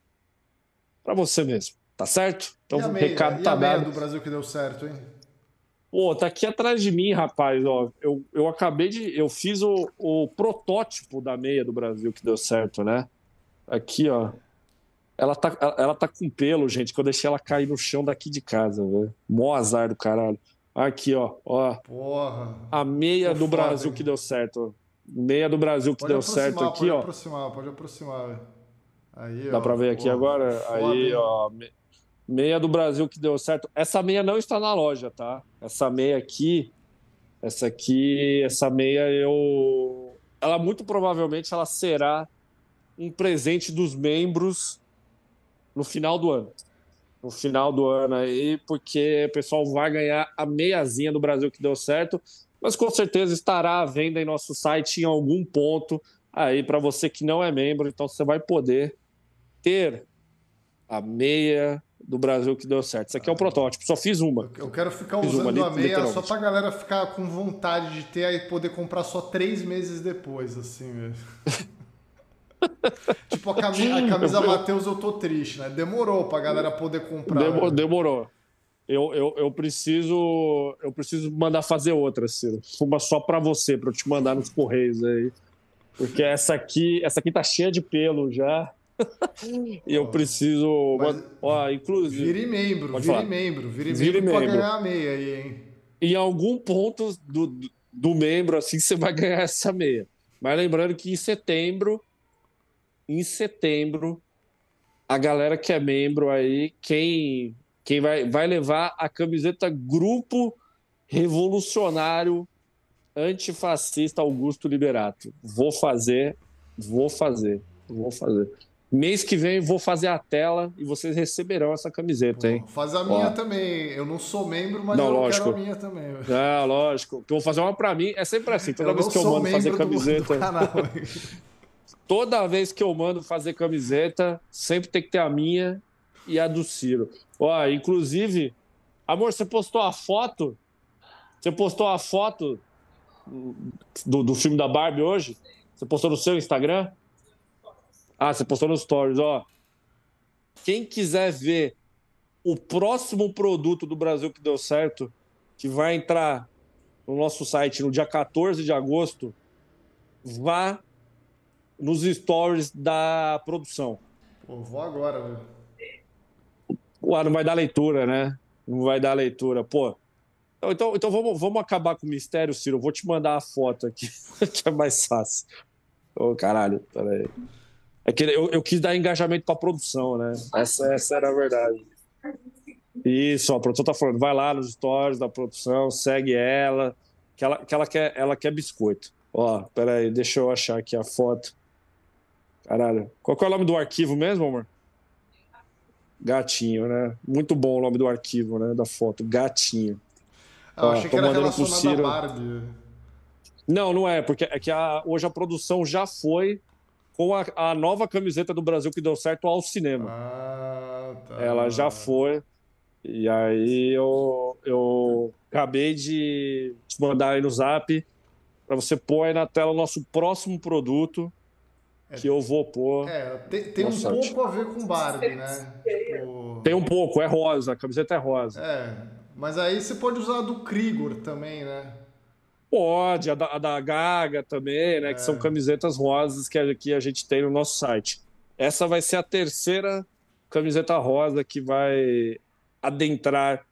para você mesmo. Tá certo? Então o recado tá a meia dado. do Brasil que deu certo, hein? Pô, tá aqui atrás de mim, rapaz. Ó, eu, eu acabei de. Eu fiz o, o protótipo da meia do Brasil que deu certo, né? Aqui, ó. Ela tá, ela tá com pelo, gente, que eu deixei ela cair no chão daqui de casa, velho. Mó azar do caralho. Aqui, ó. ó. Porra. A meia do foda, Brasil hein? que deu certo. Meia do Brasil que pode deu certo aqui, pode ó. Pode aproximar, pode aproximar. Aí, Dá ó, pra ver aqui porra. agora? Foda, Aí, hein? ó. Meia do Brasil que deu certo. Essa meia não está na loja, tá? Essa meia aqui, essa aqui, essa meia eu, ela muito provavelmente ela será um presente dos membros no final do ano. No final do ano aí, porque o pessoal vai ganhar a meiazinha do Brasil que deu certo, mas com certeza estará à venda em nosso site em algum ponto aí para você que não é membro, então você vai poder ter a meia do Brasil que deu certo. Isso aqui é um protótipo, só fiz uma. Eu quero ficar fiz usando uma, a meia só pra galera ficar com vontade de ter e poder comprar só três meses depois, assim mesmo. tipo, a camisa, a camisa eu, Matheus eu tô triste, né? Demorou pra galera poder comprar. Demorou. Né? demorou. Eu, eu, eu, preciso eu preciso mandar fazer outra, Ciro. Uma só para você, para eu te mandar nos correios aí. Porque essa aqui, essa aqui tá cheia de pelo já e eu preciso. Mas, ó, inclusive. Vire membro, vire falar. membro, vire, vire membro, membro pra ganhar a meia aí, hein? Em algum ponto do, do membro, assim, você vai ganhar essa meia. Mas lembrando que em setembro, em setembro, a galera que é membro aí, quem, quem vai, vai levar a camiseta Grupo Revolucionário Antifascista Augusto Liberato. Vou fazer, vou fazer, vou fazer. Mês que vem vou fazer a tela e vocês receberão essa camiseta, hein? Faz a minha Ó. também. Eu não sou membro, mas não, eu lógico. quero a minha também. Ah, lógico. Eu vou fazer uma para mim. É sempre assim. Toda eu vez que eu mando fazer camiseta. toda vez que eu mando fazer camiseta, sempre tem que ter a minha e a do Ciro. Ó, inclusive, amor, você postou a foto? Você postou a foto do, do filme da Barbie hoje? Você postou no seu Instagram? Ah, você postou nos stories, ó. Quem quiser ver o próximo produto do Brasil que deu certo, que vai entrar no nosso site no dia 14 de agosto, vá nos stories da produção. Pô, vou agora, velho. Ué, não vai dar leitura, né? Não vai dar leitura. Pô, então, então, então vamos, vamos acabar com o mistério, Ciro. Eu vou te mandar a foto aqui, que é mais fácil. Ô, oh, caralho, peraí. É que eu, eu quis dar engajamento para a produção, né? Essa, essa era a verdade. Isso, a produção tá falando, vai lá nos stories da produção, segue ela, que ela, que ela, quer, ela quer biscoito. Ó, peraí, deixa eu achar aqui a foto. Caralho. Qual é o nome do arquivo mesmo, amor? Gatinho, né? Muito bom o nome do arquivo, né? Da foto. Gatinho. Ah, eu achei que era relacionado a Barbie. Não, não é, porque é que a, hoje a produção já foi com a, a, nova camiseta do Brasil que deu certo ao cinema. Ah, tá. Ela já foi. E aí eu, eu acabei de te mandar aí no zap para você pôr aí na tela o nosso próximo produto que eu vou pôr. É, tem, tem um site. pouco a ver com Barbie, né? Tipo... Tem um pouco, é rosa, a camiseta é rosa. É, mas aí você pode usar a do Krigor também, né? Pode, a da, a da Gaga também, né? É. Que são é. camisetas rosas que aqui a gente tem no nosso site. Essa vai ser a terceira camiseta rosa que vai adentrar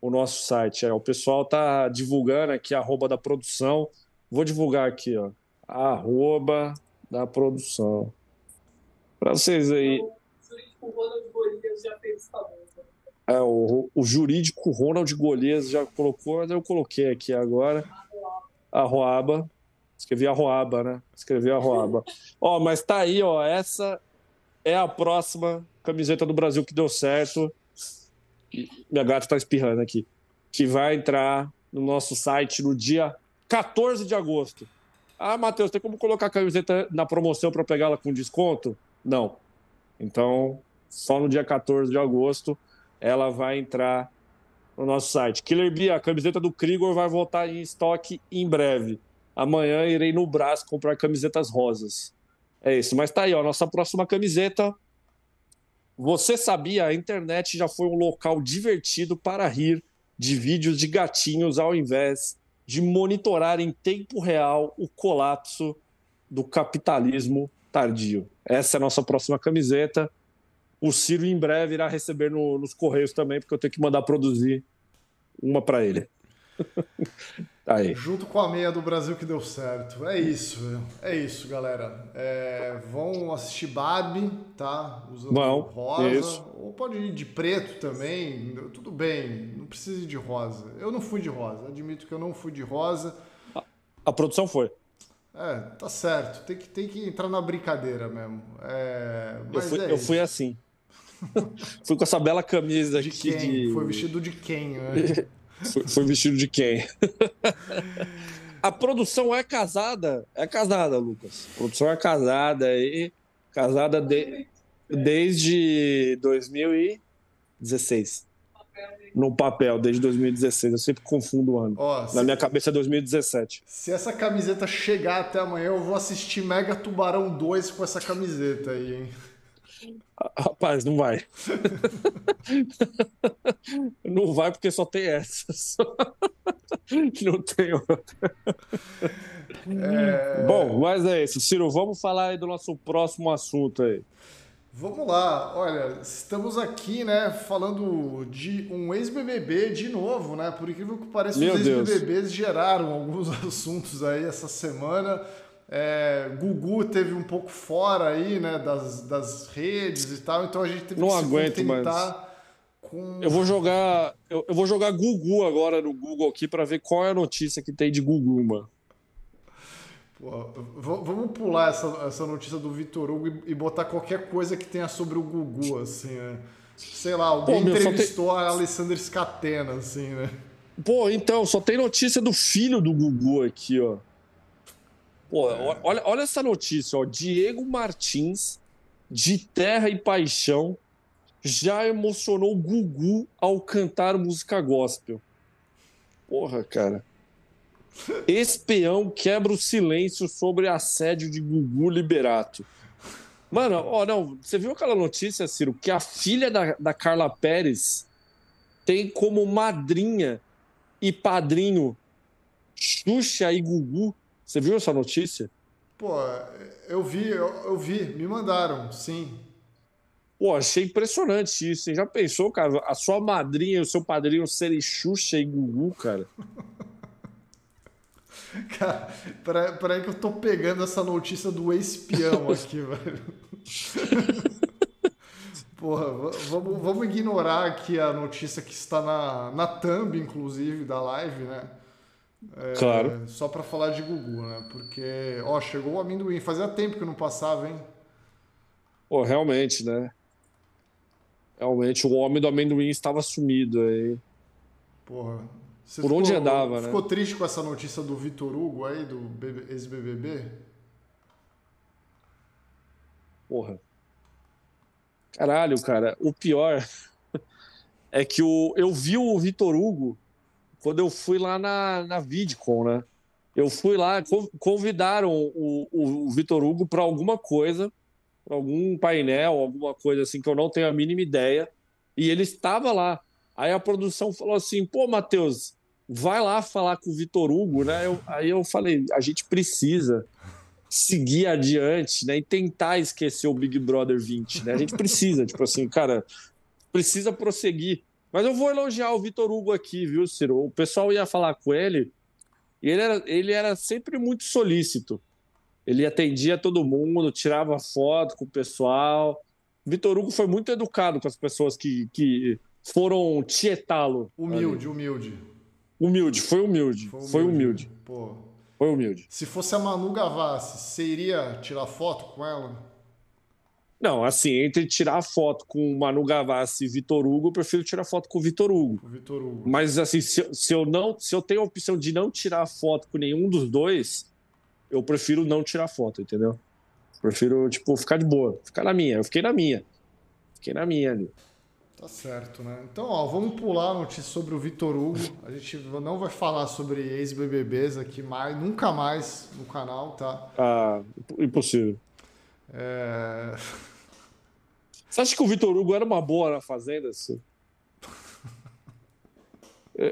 o nosso site. É, o pessoal tá divulgando aqui a arroba da produção. Vou divulgar aqui, ó. Arroba da produção. Para vocês aí. O Ronald Golias já fez É, o, o jurídico Ronald Golias já colocou, mas eu coloquei aqui agora. Arroaba. Escrevi Arroaba, né? Escrevi Arroaba. ó, mas tá aí, ó. Essa é a próxima camiseta do Brasil que deu certo. Minha gata tá espirrando aqui. Que vai entrar no nosso site no dia 14 de agosto. Ah, Matheus, tem como colocar a camiseta na promoção para pegá-la com desconto? Não. Então, só no dia 14 de agosto ela vai entrar no nosso site. Killer Bee, a camiseta do Krigor vai voltar em estoque em breve. Amanhã irei no Brás comprar camisetas rosas. É isso. Mas tá aí, ó. Nossa próxima camiseta Você sabia? A internet já foi um local divertido para rir de vídeos de gatinhos ao invés de monitorar em tempo real o colapso do capitalismo tardio. Essa é a nossa próxima camiseta. O Ciro em breve irá receber no, nos Correios também, porque eu tenho que mandar produzir uma para ele. Aí. Junto com a meia do Brasil que deu certo. É isso, é isso, galera. É, vão assistir Barbie, tá? Usando Bom, rosa. Isso. Ou pode ir de preto também. Tudo bem, não precisa ir de rosa. Eu não fui de rosa, admito que eu não fui de rosa. A, a produção foi. É, tá certo. Tem que, tem que entrar na brincadeira mesmo. É, eu, fui, é eu fui assim. fui com essa bela camisa de aqui quem? de. Foi vestido de quem, né? Foi, foi vestido de quem? a produção é casada, é casada, Lucas. A produção é casada e casada de, desde 2016. No papel, desde 2016. Eu sempre confundo o ano. Ó, Na se... minha cabeça é 2017. Se essa camiseta chegar até amanhã, eu vou assistir Mega Tubarão 2 com essa camiseta aí, hein? Rapaz, não vai. não vai porque só tem essas. não tem outra. É... Bom, mas é isso. Ciro, vamos falar aí do nosso próximo assunto aí. Vamos lá, olha, estamos aqui, né, falando de um ex-BBB de novo, né? Por incrível que pareça, Meu os ex-BBBs geraram alguns assuntos aí essa semana. É, Gugu teve um pouco fora aí, né, das, das redes e tal, então a gente teve Não que aguento se mais. com... Eu vou jogar, eu, eu, vou jogar Gugu agora no Google aqui para ver qual é a notícia que tem de Gugu, mano. Pô, vamos pular essa, essa notícia do Vitor Hugo e, e, botar qualquer coisa que tenha sobre o Gugu, assim, né? Sei lá, alguém Pô, entrevistou tem... a Alessandra Scatena, assim, né? Pô, então, só tem notícia do filho do Gugu aqui, ó. Pô, é. olha, olha essa notícia, ó. Diego Martins, de Terra e Paixão, já emocionou Gugu ao cantar música gospel. Porra, cara. Espião quebra o silêncio sobre assédio de Gugu Liberato. Mano, ó, não, você viu aquela notícia, Ciro, que a filha da, da Carla Pérez tem como madrinha e padrinho Xuxa e Gugu? Você viu essa notícia? Pô, eu vi, eu, eu vi, me mandaram, sim. Pô, achei impressionante isso. Você já pensou, cara, a sua madrinha e o seu padrinho serem Xuxa e Gugu, cara? cara, peraí, peraí que eu tô pegando essa notícia do espião aqui, velho. Porra, vamos, vamos ignorar aqui a notícia que está na, na thumb, inclusive, da live, né? É, claro. Só para falar de Gugu, né? Porque, ó, chegou o amendoim. Fazia tempo que não passava, hein? Pô, realmente, né? Realmente, o homem do amendoim estava sumido aí. Porra. Por ficou, onde andava, ficou né? Ficou triste com essa notícia do Vitor Hugo aí, do ex-BBB? Porra. Caralho, cara. O pior é que o, eu vi o Vitor Hugo quando eu fui lá na, na VidCon, né? Eu fui lá, convidaram o, o, Vitor Hugo para alguma coisa, algum painel, alguma coisa assim que eu não tenho a mínima ideia, e ele estava lá. Aí a produção falou assim: pô, Matheus, vai lá falar com o Vitor Hugo, né? Eu, aí eu falei: a gente precisa seguir adiante, né? E tentar esquecer o Big Brother 20, né? A gente precisa, tipo assim, cara, precisa prosseguir. Mas eu vou elogiar o Vitor Hugo aqui, viu, Ciro? O pessoal ia falar com ele e ele era, ele era sempre muito solícito. Ele atendia todo mundo, tirava foto com o pessoal. Vitor Hugo foi muito educado com as pessoas que, que foram tietá-lo. Humilde, ali. humilde. Humilde, foi humilde. Foi humilde. Foi humilde. Pô. Foi humilde. Se fosse a Manu Gavassi, você iria tirar foto com ela? Não, assim, entre tirar foto com Manu Gavassi e Vitor Hugo, eu prefiro tirar foto com o Vitor Hugo. Vitor Hugo. Mas assim, se, se, eu não, se eu tenho a opção de não tirar foto com nenhum dos dois, eu prefiro não tirar foto, entendeu? Prefiro, tipo, ficar de boa, ficar na minha. Eu fiquei na minha. Fiquei na minha ali. Tá certo, né? Então, ó, vamos pular a notícia sobre o Vitor Hugo. A gente não vai falar sobre ex-BBBs aqui mais, nunca mais no canal, tá? Ah, impossível. É... Você acha que o Vitor Hugo era uma boa na Fazenda? Assim?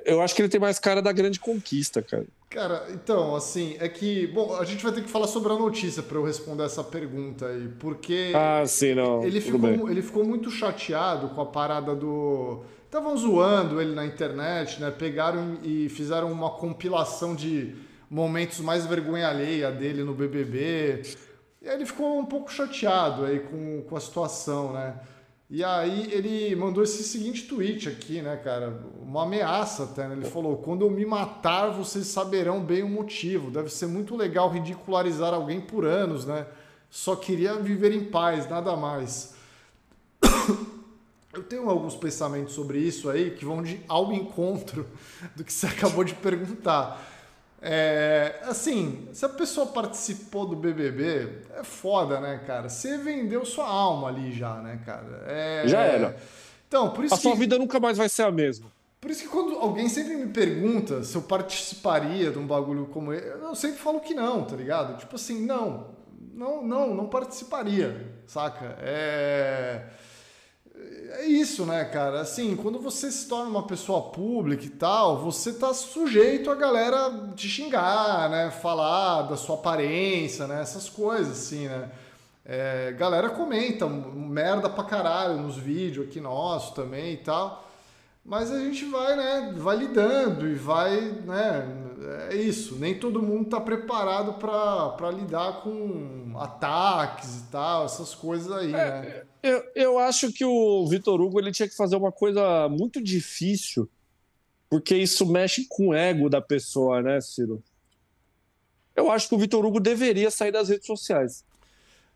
Eu acho que ele tem mais cara da grande conquista, cara. Cara, então, assim, é que. Bom, a gente vai ter que falar sobre a notícia para eu responder essa pergunta aí, porque. Ah, sim, não. Ele ficou, ele ficou muito chateado com a parada do. Estavam zoando ele na internet, né? Pegaram e fizeram uma compilação de momentos mais vergonha alheia dele no BBB. E aí ele ficou um pouco chateado aí com, com a situação, né? E aí ele mandou esse seguinte tweet aqui, né, cara? Uma ameaça até, né? Ele falou: quando eu me matar, vocês saberão bem o motivo. Deve ser muito legal ridicularizar alguém por anos, né? Só queria viver em paz, nada mais. Eu tenho alguns pensamentos sobre isso aí que vão de ao encontro do que você acabou de perguntar. É, assim, se a pessoa participou do BBB, é foda, né, cara? Você vendeu sua alma ali já, né, cara? É, já era. Então, por isso a que, sua vida nunca mais vai ser a mesma. Por isso que quando alguém sempre me pergunta se eu participaria de um bagulho como esse, eu sempre falo que não, tá ligado? Tipo assim, não, não, não, não participaria, saca? É é isso, né, cara? Assim, quando você se torna uma pessoa pública e tal, você tá sujeito a galera te xingar, né? Falar da sua aparência, né? Essas coisas, assim, né? É, galera comenta merda pra caralho nos vídeos aqui nossos também e tal. Mas a gente vai, né? Vai lidando e vai, né? É isso. Nem todo mundo tá preparado para lidar com ataques e tal, essas coisas aí, é, né? Eu, eu acho que o Vitor Hugo ele tinha que fazer uma coisa muito difícil, porque isso mexe com o ego da pessoa, né, Ciro? Eu acho que o Vitor Hugo deveria sair das redes sociais.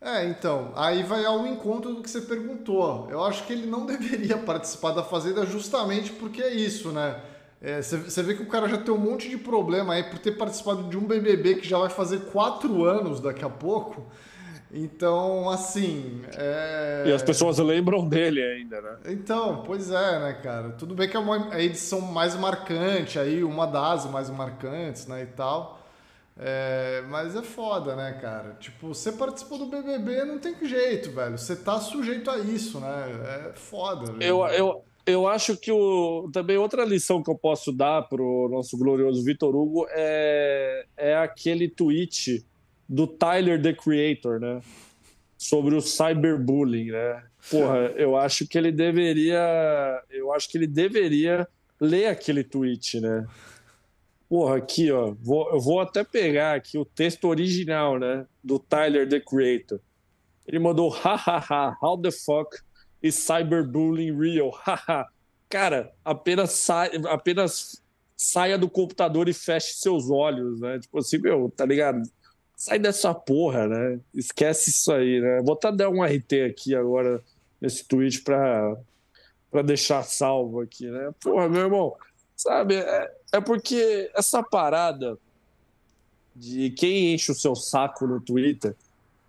É, então, aí vai ao encontro do que você perguntou. Eu acho que ele não deveria participar da Fazenda justamente porque é isso, né? É, você vê que o cara já tem um monte de problema aí por ter participado de um BBB que já vai fazer quatro anos daqui a pouco. Então, assim. É... E as pessoas lembram dele ainda, né? Então, pois é, né, cara? Tudo bem que é uma edição mais marcante, aí, uma das mais marcantes, né, e tal. É... Mas é foda, né, cara? Tipo, você participou do BBB, não tem jeito, velho. Você tá sujeito a isso, né? É foda. Eu, eu, eu acho que o, também outra lição que eu posso dar pro nosso glorioso Vitor Hugo é, é aquele tweet do Tyler the Creator, né? Sobre o cyberbullying, né? Porra, eu acho que ele deveria, eu acho que ele deveria ler aquele tweet, né? Porra, aqui, ó, vou, eu vou até pegar aqui o texto original, né, do Tyler the Creator. Ele mandou, hahaha, how the fuck is cyberbullying real? Haha. Cara, apenas, apenas saia do computador e feche seus olhos, né? Tipo assim, meu, tá ligado? Sai dessa porra, né? Esquece isso aí, né? Vou até dar um RT aqui agora nesse tweet para para deixar salvo aqui, né? Porra, meu irmão, sabe? É, é porque essa parada de quem enche o seu saco no Twitter,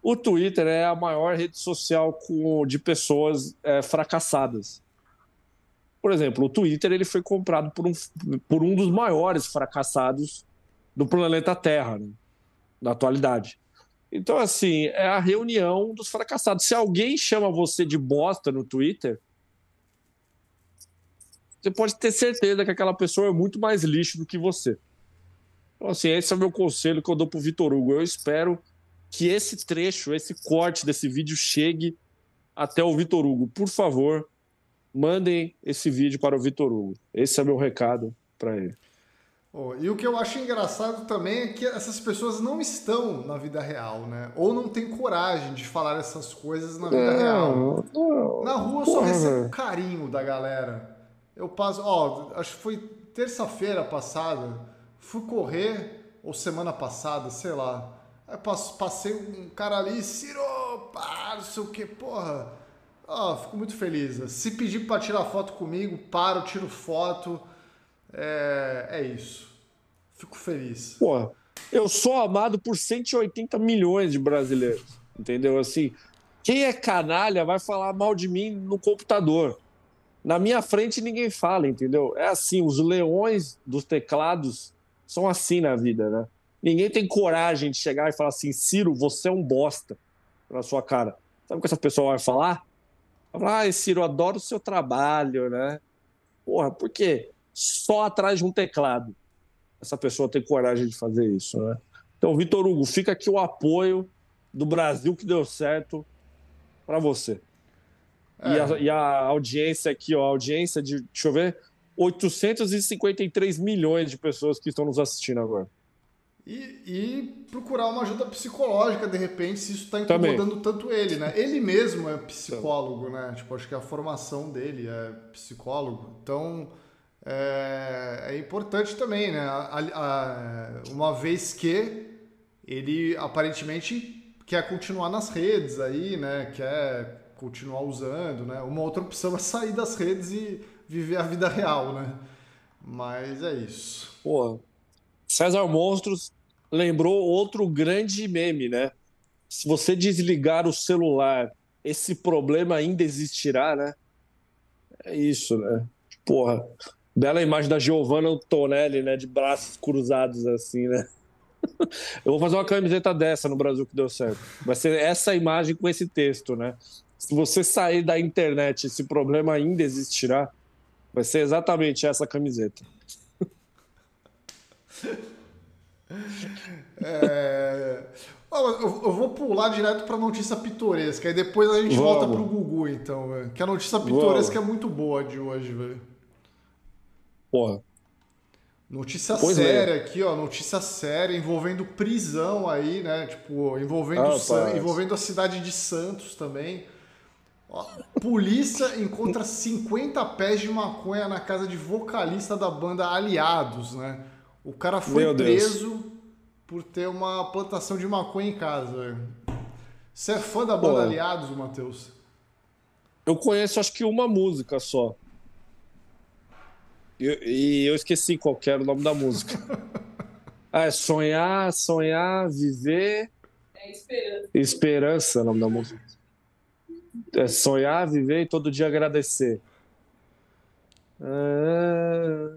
o Twitter é a maior rede social com, de pessoas é, fracassadas. Por exemplo, o Twitter ele foi comprado por um, por um dos maiores fracassados do planeta Terra. Né? Na atualidade. Então, assim, é a reunião dos fracassados. Se alguém chama você de bosta no Twitter, você pode ter certeza que aquela pessoa é muito mais lixo do que você. Então, assim, esse é o meu conselho que eu dou pro Vitor Hugo. Eu espero que esse trecho, esse corte desse vídeo chegue até o Vitor Hugo. Por favor, mandem esse vídeo para o Vitor Hugo. Esse é o meu recado para ele. Oh, e o que eu acho engraçado também é que essas pessoas não estão na vida real, né? Ou não têm coragem de falar essas coisas na vida real. Não, na rua eu só recebo carinho da galera. Eu passo, ó, acho que foi terça-feira passada, fui correr, ou semana passada, sei lá. Aí passei um cara ali, Ciro, pá, não sei o que, porra. Ó, fico muito feliz. Se pedir para tirar foto comigo, paro, tiro foto é, é isso. Fico feliz. Pô, eu sou amado por 180 milhões de brasileiros. Entendeu? Assim, quem é canalha vai falar mal de mim no computador. Na minha frente ninguém fala, entendeu? É assim, os leões dos teclados são assim na vida, né? Ninguém tem coragem de chegar e falar assim, Ciro, você é um bosta na sua cara. Sabe o que essa pessoa vai falar? Ai, Ciro, adoro o seu trabalho, né? Porra, por quê? Só atrás de um teclado essa pessoa tem coragem de fazer isso, né? Então, Vitor Hugo, fica aqui o apoio do Brasil que deu certo para você. É. E, a, e, a, audiência aqui, ó, a audiência de, deixa eu ver, 853 milhões de pessoas que estão nos assistindo agora. E, e procurar uma ajuda psicológica, de repente, se isso está incomodando Também. tanto ele, né? Ele mesmo é psicólogo, né? Tipo, acho que a formação dele é psicólogo. Então, é, é importante também, né? A, a, uma vez que ele aparentemente quer continuar nas redes aí, né? Quer continuar usando, né? Uma outra opção é sair das redes e viver a vida real, né? Mas é isso. Pô, César Monstros lembrou outro grande meme, né? Se você desligar o celular, esse problema ainda existirá, né? É isso, né? Porra, Bela imagem da Giovanna Antonelli, né? De braços cruzados assim, né? Eu vou fazer uma camiseta dessa no Brasil que deu certo. Vai ser essa imagem com esse texto, né? Se você sair da internet, esse problema ainda existirá. Vai ser exatamente essa camiseta. É... Eu vou pular direto para notícia pitoresca, aí depois a gente Vamos. volta pro Gugu, então, véio. que a notícia pitoresca Vamos. é muito boa de hoje, velho. Porra. Notícia pois é. séria é. aqui, ó. Notícia séria envolvendo prisão aí, né? Tipo, envolvendo, ah, envolvendo a cidade de Santos também. Ó, polícia encontra 50 pés de maconha na casa de vocalista da banda Aliados, né? O cara foi preso por ter uma plantação de maconha em casa, velho. Você é fã da banda Pô. Aliados, Matheus? Eu conheço acho que uma música só. E, eu esqueci qual era o nome da música. Ah, é sonhar, sonhar, viver. É esperança. Esperança é o nome da música. É sonhar, viver e todo dia agradecer. Ah,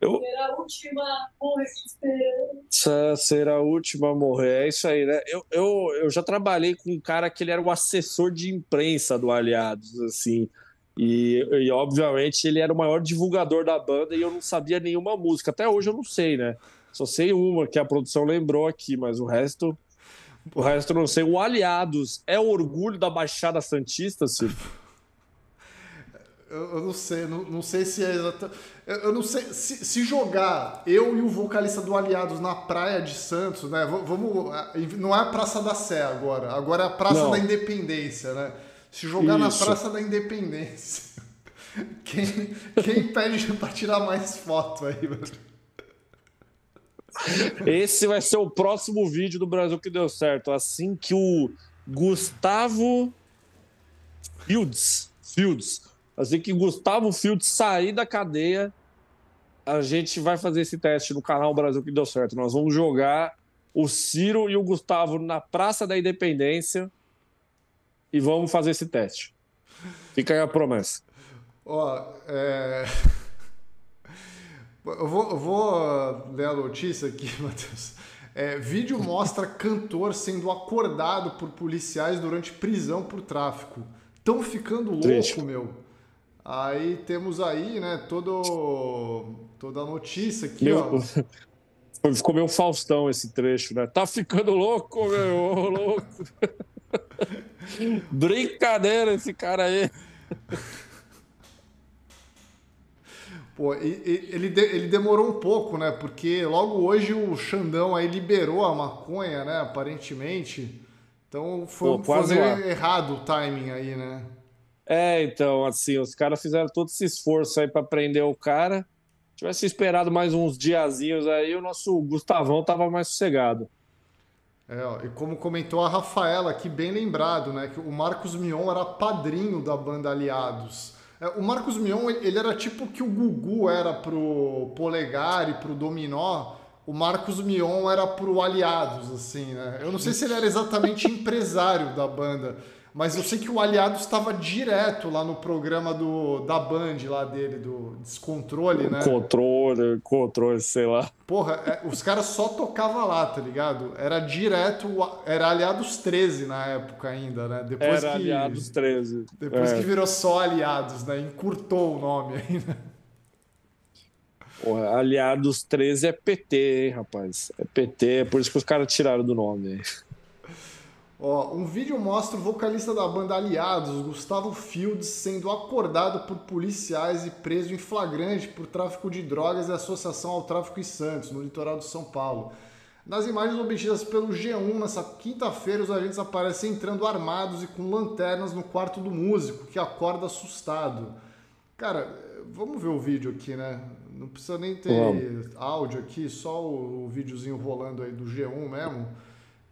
eu... Ser a última a morrer esperança. Ser a última a morrer. É isso aí, né? Eu, eu, eu já trabalhei com um cara que ele era o assessor de imprensa do Aliados, assim. E, e, obviamente ele era o maior divulgador da banda e eu não sabia nenhuma música. Até hoje eu não sei, né? Só sei uma que a produção lembrou aqui, mas o resto. O resto eu não sei. O Aliados é o orgulho da Baixada Santista, Silvio? Eu, eu não sei, não, não sei se é exatamente. Eu, eu, não sei. Se, se, jogar eu e o vocalista do Aliados na praia de Santos, né? Vamos. Não é a Praça da Sé agora. Agora é a Praça não. da Independência, né? Se jogar Isso. na Praça da Independência. Quem, quem pede pra tirar mais foto aí, mano? Esse vai ser o próximo vídeo do Brasil que deu certo. Assim que o Gustavo Fields, Fields, assim que Gustavo Fields sair da cadeia, a gente vai fazer esse teste no canal Brasil que deu certo. Nós vamos jogar o Ciro e o Gustavo na Praça da Independência e vamos fazer esse teste. Fica aí a promessa. Ó, é... eu, vou, eu vou ler a notícia aqui, Matheus. É, vídeo mostra cantor sendo acordado por policiais durante prisão por tráfico. Estão ficando louco, Triste. meu. Aí temos aí, né, todo, toda a notícia aqui, meu, ó. Ficou meio Faustão esse trecho, né? Tá ficando louco, meu, louco. Brincadeira esse cara aí. Pô, ele, ele demorou um pouco, né? Porque logo hoje o Xandão aí liberou a maconha, né? Aparentemente. Então foi, Pô, quase foi errado o timing aí, né? É, então, assim, os caras fizeram todo esse esforço aí para prender o cara. Tivesse esperado mais uns diazinhos aí, o nosso Gustavão tava mais sossegado. É, ó, e como comentou a Rafaela aqui, bem lembrado, né? Que o Marcos Mion era padrinho da banda Aliados. É, o Marcos Mion, ele era tipo que o Gugu era pro Polegar e pro Dominó. O Marcos Mion era pro Aliados, assim, né? Eu não sei se ele era exatamente empresário da banda, Mas eu sei que o Aliados estava direto lá no programa do, da Band lá dele, do Descontrole, né? Controle, controle, sei lá. Porra, é, os caras só tocavam lá, tá ligado? Era direto, era Aliados 13 na época ainda, né? Depois era que, Aliados 13. Depois é. que virou só Aliados, né? Encurtou o nome ainda. Porra, Aliados 13 é PT, hein, rapaz? É PT, é por isso que os caras tiraram do nome. Ó, um vídeo mostra o vocalista da banda Aliados, Gustavo Fields, sendo acordado por policiais e preso em flagrante por tráfico de drogas e associação ao tráfico em Santos, no litoral de São Paulo. Nas imagens obtidas pelo G1 nessa quinta-feira, os agentes aparecem entrando armados e com lanternas no quarto do músico, que acorda assustado. Cara, vamos ver o vídeo aqui, né? Não precisa nem ter áudio aqui, só o, o videozinho rolando aí do G1 mesmo.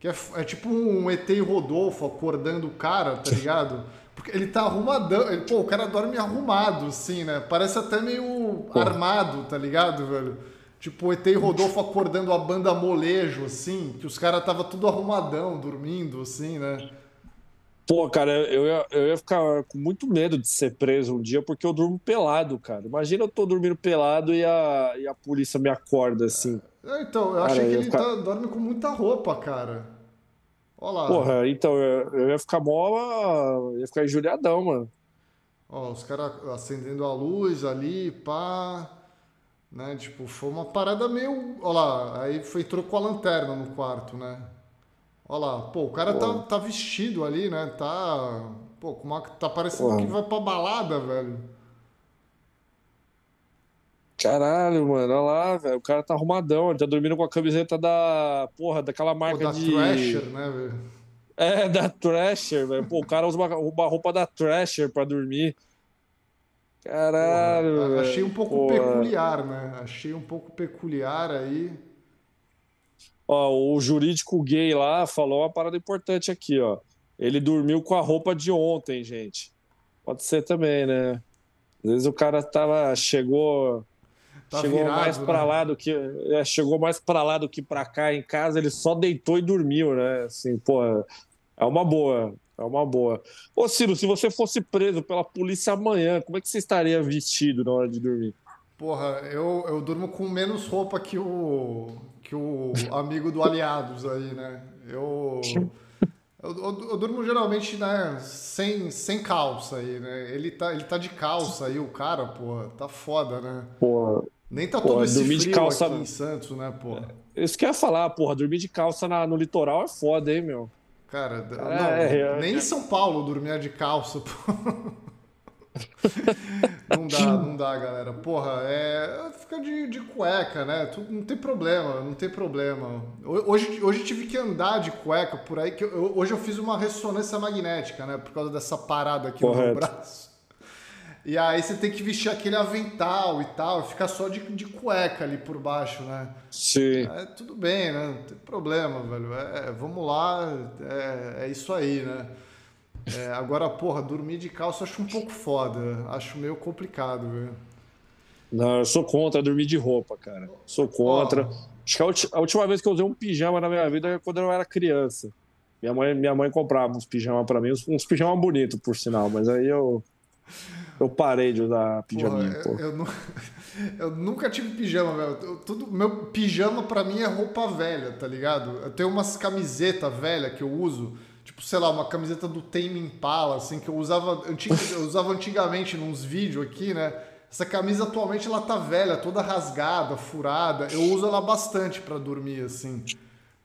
Que é, é tipo um ET e Rodolfo acordando o cara, tá ligado? Porque ele tá arrumadão. Ele, pô, o cara dorme arrumado, assim, né? Parece até meio pô. armado, tá ligado, velho? Tipo, o ET e Rodolfo acordando a banda molejo, assim, que os caras tava tudo arrumadão, dormindo, assim, né? Pô, cara, eu ia, eu ia ficar com muito medo de ser preso um dia porque eu durmo pelado, cara. Imagina eu tô dormindo pelado e a, e a polícia me acorda assim. É, então, eu cara, achei que ele ficar... tá, dorme com muita roupa, cara. Olha lá. Porra, então eu, ia ficar mó. ia ficar enjulhadão, mano. Ó, os caras acendendo a luz ali, pá. Né? Tipo, foi uma parada meio. Olha lá, aí foi trocou a lanterna no quarto, né? Olha lá, pô, o cara tá, tá vestido ali, né? Tá. Pô, uma, tá parecendo Porra. que vai pra balada, velho. Caralho, mano, olha lá, velho. O cara tá arrumadão, ele tá dormindo com a camiseta da. Porra, daquela marca Pô, da de. Thrasher, né, velho? É, da Thrasher, velho. Pô, o cara usa uma, uma roupa da Thrasher pra dormir. Caralho, Porra, Achei um pouco Porra. peculiar, né? Achei um pouco peculiar aí. Ó, o jurídico gay lá falou uma parada importante aqui, ó. Ele dormiu com a roupa de ontem, gente. Pode ser também, né? Às vezes o cara tava. chegou Tá chegou virado, mais para né? lá do que é, chegou mais para lá do que para cá em casa, ele só deitou e dormiu, né? Assim, pô, é uma boa, é uma boa. Ô Ciro, se você fosse preso pela polícia amanhã, como é que você estaria vestido na hora de dormir? Porra, eu, eu durmo com menos roupa que o que o amigo do Aliados aí, né? Eu eu, eu, eu, durmo geralmente, né, sem, sem calça aí, né? Ele tá, ele tá de calça aí, o cara, pô, tá foda, né? Pô, nem tá todo esse frio de calça... aqui em Santos, né, pô? Isso que eu ia falar, porra, dormir de calça na, no litoral é foda, hein, meu? Cara, é, não, é, nem é... em São Paulo dormir de calça, pô. não dá, não dá, galera. Porra, é. Fica de, de cueca, né? Não tem problema, não tem problema. Hoje, hoje tive que andar de cueca por aí, que eu, hoje eu fiz uma ressonância magnética, né? Por causa dessa parada aqui Correto. no meu braço. E aí você tem que vestir aquele avental e tal, ficar só de, de cueca ali por baixo, né? Sim. É, tudo bem, né? Não tem problema, velho. É, vamos lá, é, é isso aí, né? É, agora, porra, dormir de calça eu acho um pouco foda. Acho meio complicado, velho. Não, eu sou contra dormir de roupa, cara. Sou contra. Acho que a, a, última vez que eu usei um pijama na minha vida é quando eu era criança. Minha mãe, minha mãe comprava uns pijamas para mim, uns, uns pijamas bonitos, por sinal, mas aí eu. Eu parei de usar pijaminha, porra. Eu, eu, eu, nunca tive pijama, velho. Tudo, meu pijama para mim é roupa velha, tá ligado? Eu tenho umas camisetas velhas que eu uso, tipo, sei lá, uma camiseta do Tame Impala, assim, que eu usava, antiga, eu usava antigamente nos vídeos aqui, né? Essa camisa atualmente ela tá velha, toda rasgada, furada. Eu uso ela bastante para dormir, assim.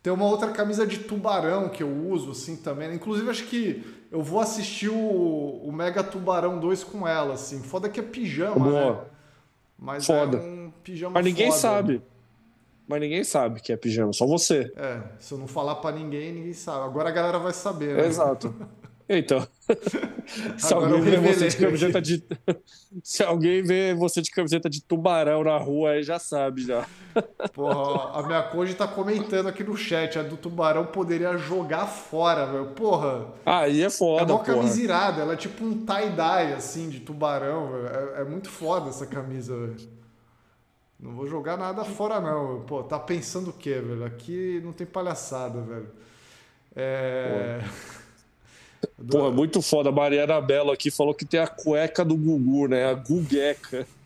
Tem uma outra camisa de tubarão que eu uso, assim, também. Inclusive, acho que eu vou assistir o, o Mega Tubarão 2 com ela, assim. Foda que é pijama, Boa. né? Mas foda. é um pijama Mas ninguém foda. sabe. Mas ninguém sabe que é pijama, só você. É, se eu não falar para ninguém, ninguém sabe. Agora a galera vai saber, né? Exato. Então, se alguém vê você de camiseta de se alguém vê você de camiseta de tubarão na rua, aí já sabe já. Porra, a minha coach tá comentando aqui no chat, a do tubarão poderia jogar fora, velho. Porra. Aí é foda, É uma camisa irada, ela é tipo um tie-dye assim de tubarão, velho. É, é muito foda essa camisa, velho. Não vou jogar nada fora não. Pô, tá pensando o quê, velho? Aqui não tem palhaçada, velho. É... Porra, muito foda. A Mariana Belo aqui falou que tem a cueca do Gugu, né? A Gugueca.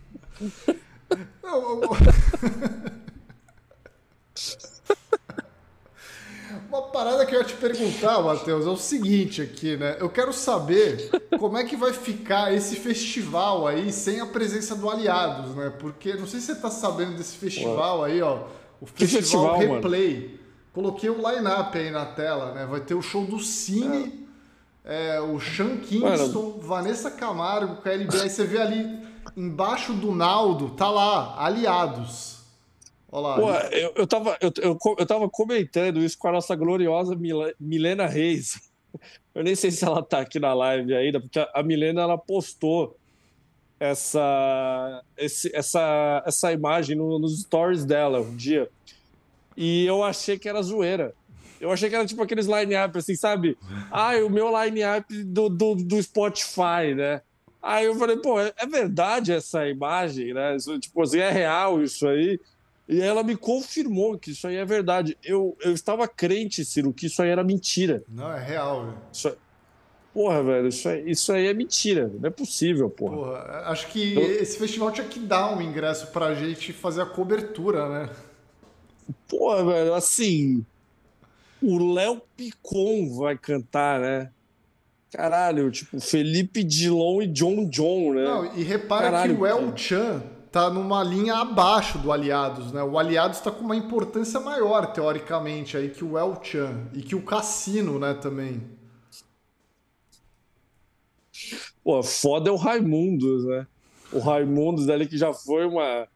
Uma parada que eu ia te perguntar, Matheus, é o seguinte aqui, né? Eu quero saber como é que vai ficar esse festival aí sem a presença do Aliados, né? Porque não sei se você tá sabendo desse festival aí, ó. O Festival, festival Replay. Mano? Coloquei o line-up aí na tela, né? Vai ter o show do Cine, é. É, o Sean Kingston, mano. Vanessa Camargo, KLB. Aí você vê ali embaixo do Naldo, tá lá, Aliados. Olá. Pô, eu, eu, tava, eu, eu, eu tava comentando isso com a nossa gloriosa Milena Reis. Eu nem sei se ela tá aqui na live ainda, porque a Milena ela postou essa, esse, essa, essa imagem no, nos stories dela um dia. E eu achei que era zoeira. Eu achei que era tipo aqueles line-up, assim, sabe? Ah, o meu line-up do, do, do Spotify, né? Aí eu falei, pô, é, é verdade essa imagem, né? Isso, tipo assim, é real isso aí. E ela me confirmou que isso aí é verdade. Eu, eu estava crente, Ciro, que isso aí era mentira. Não, é real, velho. Isso, é, porra, velho, isso aí, isso aí é mentira. Não é possível, porra. porra acho que eu... esse festival tinha que dar um ingresso pra gente fazer a cobertura, né? Porra, velho, assim. O Léo Picon vai cantar, né? Caralho, tipo, Felipe Dilon e John John, né? Não, e repara Caralho, que o El Chan tá numa linha abaixo do Aliados, né? O Aliados está com uma importância maior, teoricamente, aí que o El Chan e que o Cassino, né, também. Pô, foda é o Raimundos, né? O Raimundos ali que já foi uma,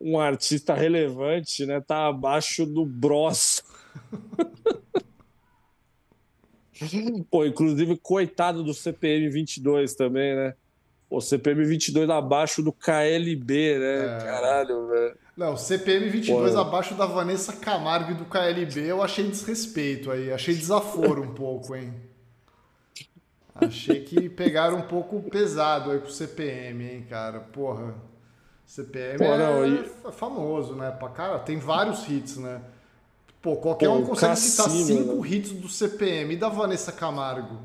um artista relevante, né? Tá abaixo do Bros. Pô, inclusive, coitado do CPM 22 também, né? O CPM 22 abaixo do KLB, né? É. Caralho, velho. Não, CPM 22 Pô. abaixo da Vanessa Camargo e do KLB eu achei desrespeito aí. Achei desaforo um pouco, hein? Achei que pegaram um pouco pesado aí pro CPM, hein, cara? Porra. CPM Pô, é, e... é famoso, né? Pra cara, tem vários hits, né? Pô, qualquer Pô, um consegue citar cinco né? hits do CPM e da Vanessa Camargo.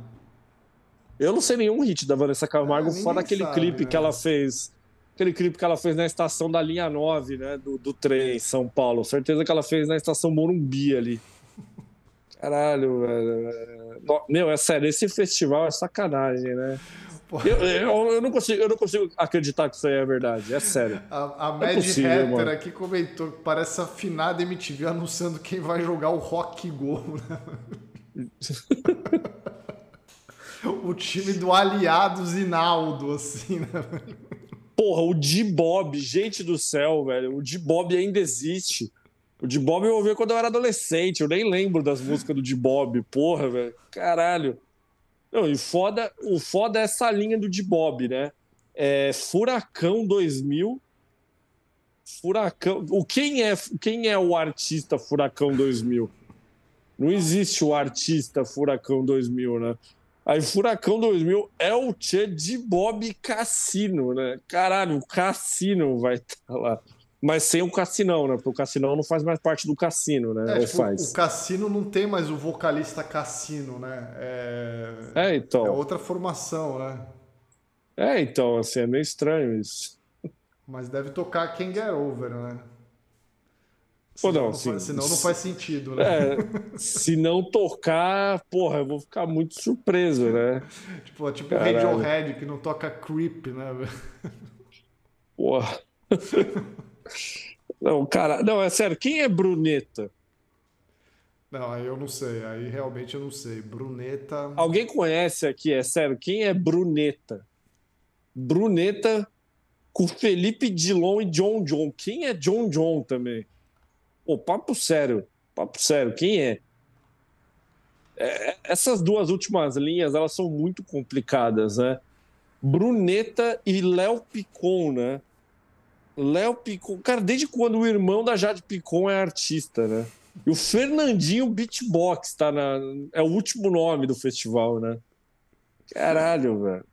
Eu não sei nenhum hit da Vanessa Camargo, ah, fora aquele sabe, clipe né? que ela fez. Aquele clipe que ela fez na estação da linha 9, né? Do, do trem em São Paulo. Certeza que ela fez na estação Morumbi ali. Caralho, velho. Meu, é sério, esse festival é sacanagem, né? Eu, eu, eu, não consigo, eu não consigo acreditar que isso aí é verdade, é sério. A, a é Mad Hatter aqui comentou que parece afinada MTV anunciando quem vai jogar o Rock Go, né? o time do Aliados Inaldo, assim, né? Porra, o D-Bob, gente do céu, velho. O D-Bob ainda existe. O D-Bob eu ouvi quando eu era adolescente. Eu nem lembro das músicas do D-Bob. Porra, velho. Caralho. Não, e foda, o foda é essa linha do D-Bob, né? É Furacão 2000. Furacão. O quem é, quem é o artista Furacão 2000? Não existe o artista Furacão 2000, né? Aí Furacão 2000 é o Tchê de Bob Cassino, né? Caralho, o Cassino vai estar tá lá. Mas sem o Cassinão, né? Porque o Cassinão não faz mais parte do Cassino, né? É, tipo, faz? O Cassino não tem mais o vocalista Cassino, né? É... é, então. É outra formação, né? É, então, assim, é meio estranho isso. Mas deve tocar Can Get Over, né? Senão, não, não faz, senão não faz sentido, né? É, se não tocar, porra, eu vou ficar muito surpreso, né? tipo, tipo o Radiohead que não toca Creep, né? Porra. Não, cara, não, é sério, quem é Bruneta? Não, aí eu não sei, aí realmente eu não sei. Bruneta. Alguém conhece aqui, é sério, quem é Bruneta? Bruneta com Felipe Dilon e John John. Quem é John John também? Pô, papo sério, papo sério, quem é? é? Essas duas últimas linhas, elas são muito complicadas, né? Bruneta e Léo Picon, né? Léo Picon, cara, desde quando o irmão da Jade Picon é artista, né? E o Fernandinho Beatbox tá na, é o último nome do festival, né? Caralho, velho.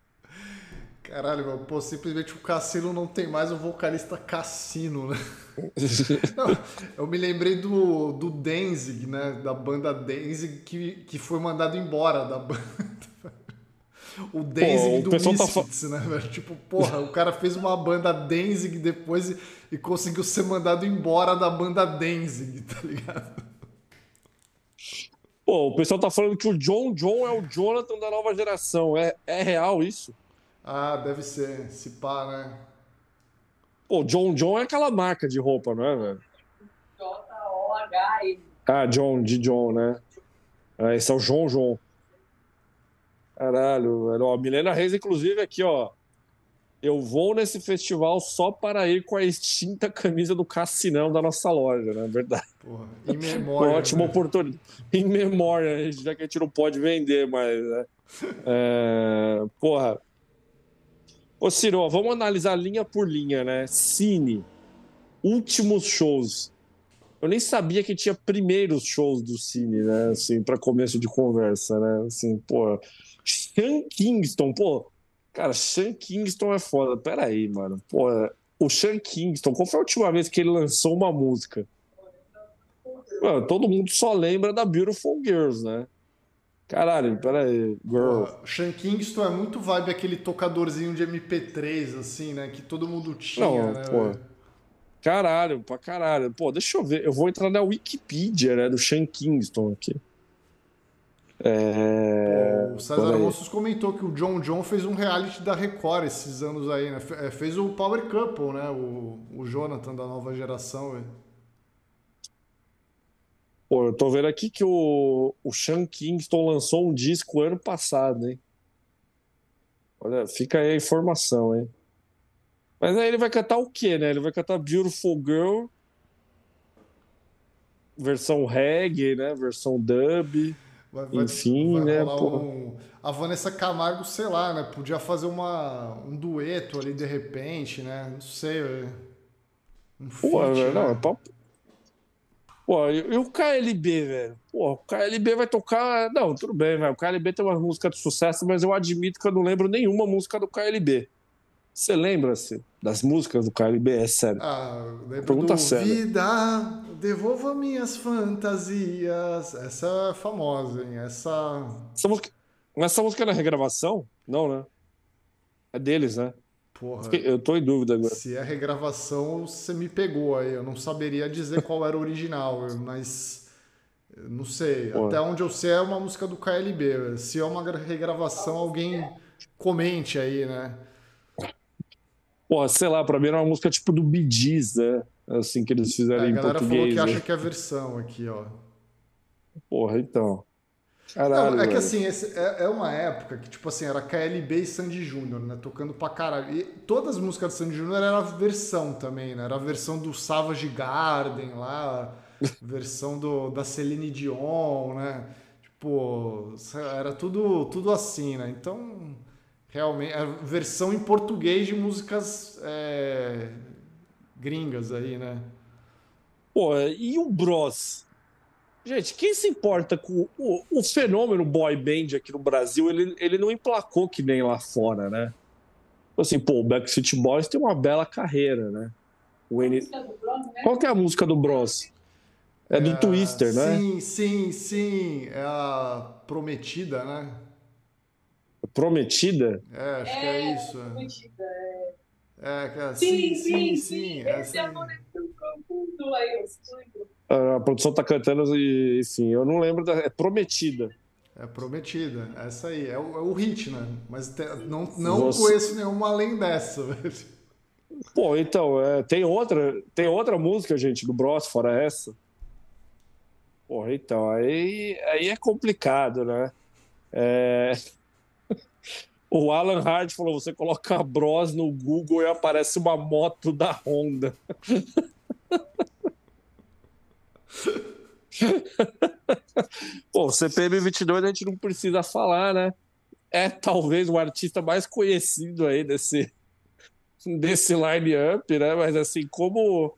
Caralho, meu, pô, simplesmente o Cassino não tem mais o vocalista Cassino, né? não, eu me lembrei do, do Danzig, né? Da banda Danzig, que, que foi mandado embora da banda. O Danzig Pô, do tá Misfits, tá... né, velho? Tipo, porra, o cara fez uma banda Danzig depois e, e conseguiu ser mandado embora da banda Danzig, tá ligado? Pô, o pessoal tá falando que o John John é o Jonathan da nova geração. É, é real isso? Ah, deve ser. Se pá, né? Pô, John John é aquela marca de roupa, não é, velho? J-O-H-N. Ah, John, de John, né? Ah, esse é o João João. Caralho, velho. Ó, Milena Reis, inclusive, aqui, ó. Eu vou nesse festival só para ir com a extinta camisa do Cassinão da nossa loja, né? Verdade. Porra, em memória. ótima né? oportunidade. Em memória, já que a gente não pode vender, mas. Né? É... Porra. Ô, Ciro, vamos analisar linha por linha, né? Cine. Últimos shows. Eu nem sabia que tinha primeiros shows do Cine, né? Assim, para começo de conversa, né? Assim, pô. Sean Kingston, pô. Cara, Sean Kingston é foda. Pera aí, mano. Pô, o Sean Kingston, qual foi a última vez que ele lançou uma música? Mano, todo mundo só lembra da Beautiful Girls, né? Caralho, pera aí, girl. O Sean Kingston é muito vibe aquele tocadorzinho de MP3, assim, né? Que todo mundo tinha, Não, né? Pô. Caralho, pra caralho. Pô, deixa eu ver. Eu vou entrar na Wikipedia, né? Do Sean Kingston aqui. É... O César Mossos comentou que o John John fez um reality da Record esses anos aí, né? É, fez o Power Couple, né? O, o Jonathan da nova geração. Pô, eu tô vendo aqui que o, o Sean Kingston lançou um disco ano passado, hein? Olha, fica aí a informação, hein? Mas aí ele vai cantar o quê, né? Ele vai cantar Beautiful Girl, versão reggae, né? Versão dub. Vai, vai, Enfim, vai né? Um... A Vanessa Camargo, sei lá, né? Podia fazer uma, um dueto ali de repente, né? Não sei, velho. Um Pô, feat, não, né? é papo. Pô, e o KLB, velho? Pô, o KLB vai tocar. Não, tudo bem, velho. O KLB tem uma música de sucesso, mas eu admito que eu não lembro nenhuma música do KLB. Você lembra-se das músicas do KLB? É sério. Ah, Pergunta do séria. Vida, devolva minhas fantasias. Essa é famosa, hein? Essa. Essa música, essa música é na regravação? Não, né? É deles, né? Porra. Eu tô em dúvida agora. Se é regravação, você me pegou aí. Eu não saberia dizer qual era o original, mas. Não sei. Porra. Até onde eu sei é uma música do KLB. Se é uma regravação, alguém comente aí, né? Pô, sei lá, pra mim era uma música tipo do Bee Gees, né? Assim que eles fizeram é, em português. A galera falou que né? acha que é a versão aqui, ó. Porra, então. Caralho, Não, é que assim, esse, é, é, uma época que, tipo assim, era KLB e Sandy Júnior, né? Tocando pra caralho. E todas as músicas do Sandy Júnior era a versão também, né? Era a versão do Savage Garden lá, versão do, da Celine Dion, né? Tipo, era tudo, tudo assim, né? Então realmente a versão em português de músicas é, gringas aí, né? Pô, e o Bros? Gente, quem se importa com o, o fenômeno boy band aqui no Brasil? Ele, ele não emplacou que nem lá fora, né? Assim, pô, o Backstreet Boys tem uma bela carreira, né? O N... Bros, né? Qual que é a música do Bros? É do é, Twister, né? Sim, sim, sim. É a Prometida, né? Prometida? É, acho é, que é isso. Prometida, é. É, sim, sim, sim. sim, sim. Esse amor é tão profundo aí, A produção tá cantando e, enfim, eu não lembro da. É Prometida. É Prometida, essa aí. É o, é o hit, né? Mas te, não, não Você... conheço nenhuma além dessa, velho. Pô, então, é, tem, outra, tem outra música, gente, do Bros, fora essa? Pô, então, aí, aí é complicado, né? É, o Alan Hart falou: você coloca Bros no Google e aparece uma moto da Honda. Pô, CPM 22 a gente não precisa falar, né? É talvez o artista mais conhecido aí desse, desse line-up, né? Mas assim, como,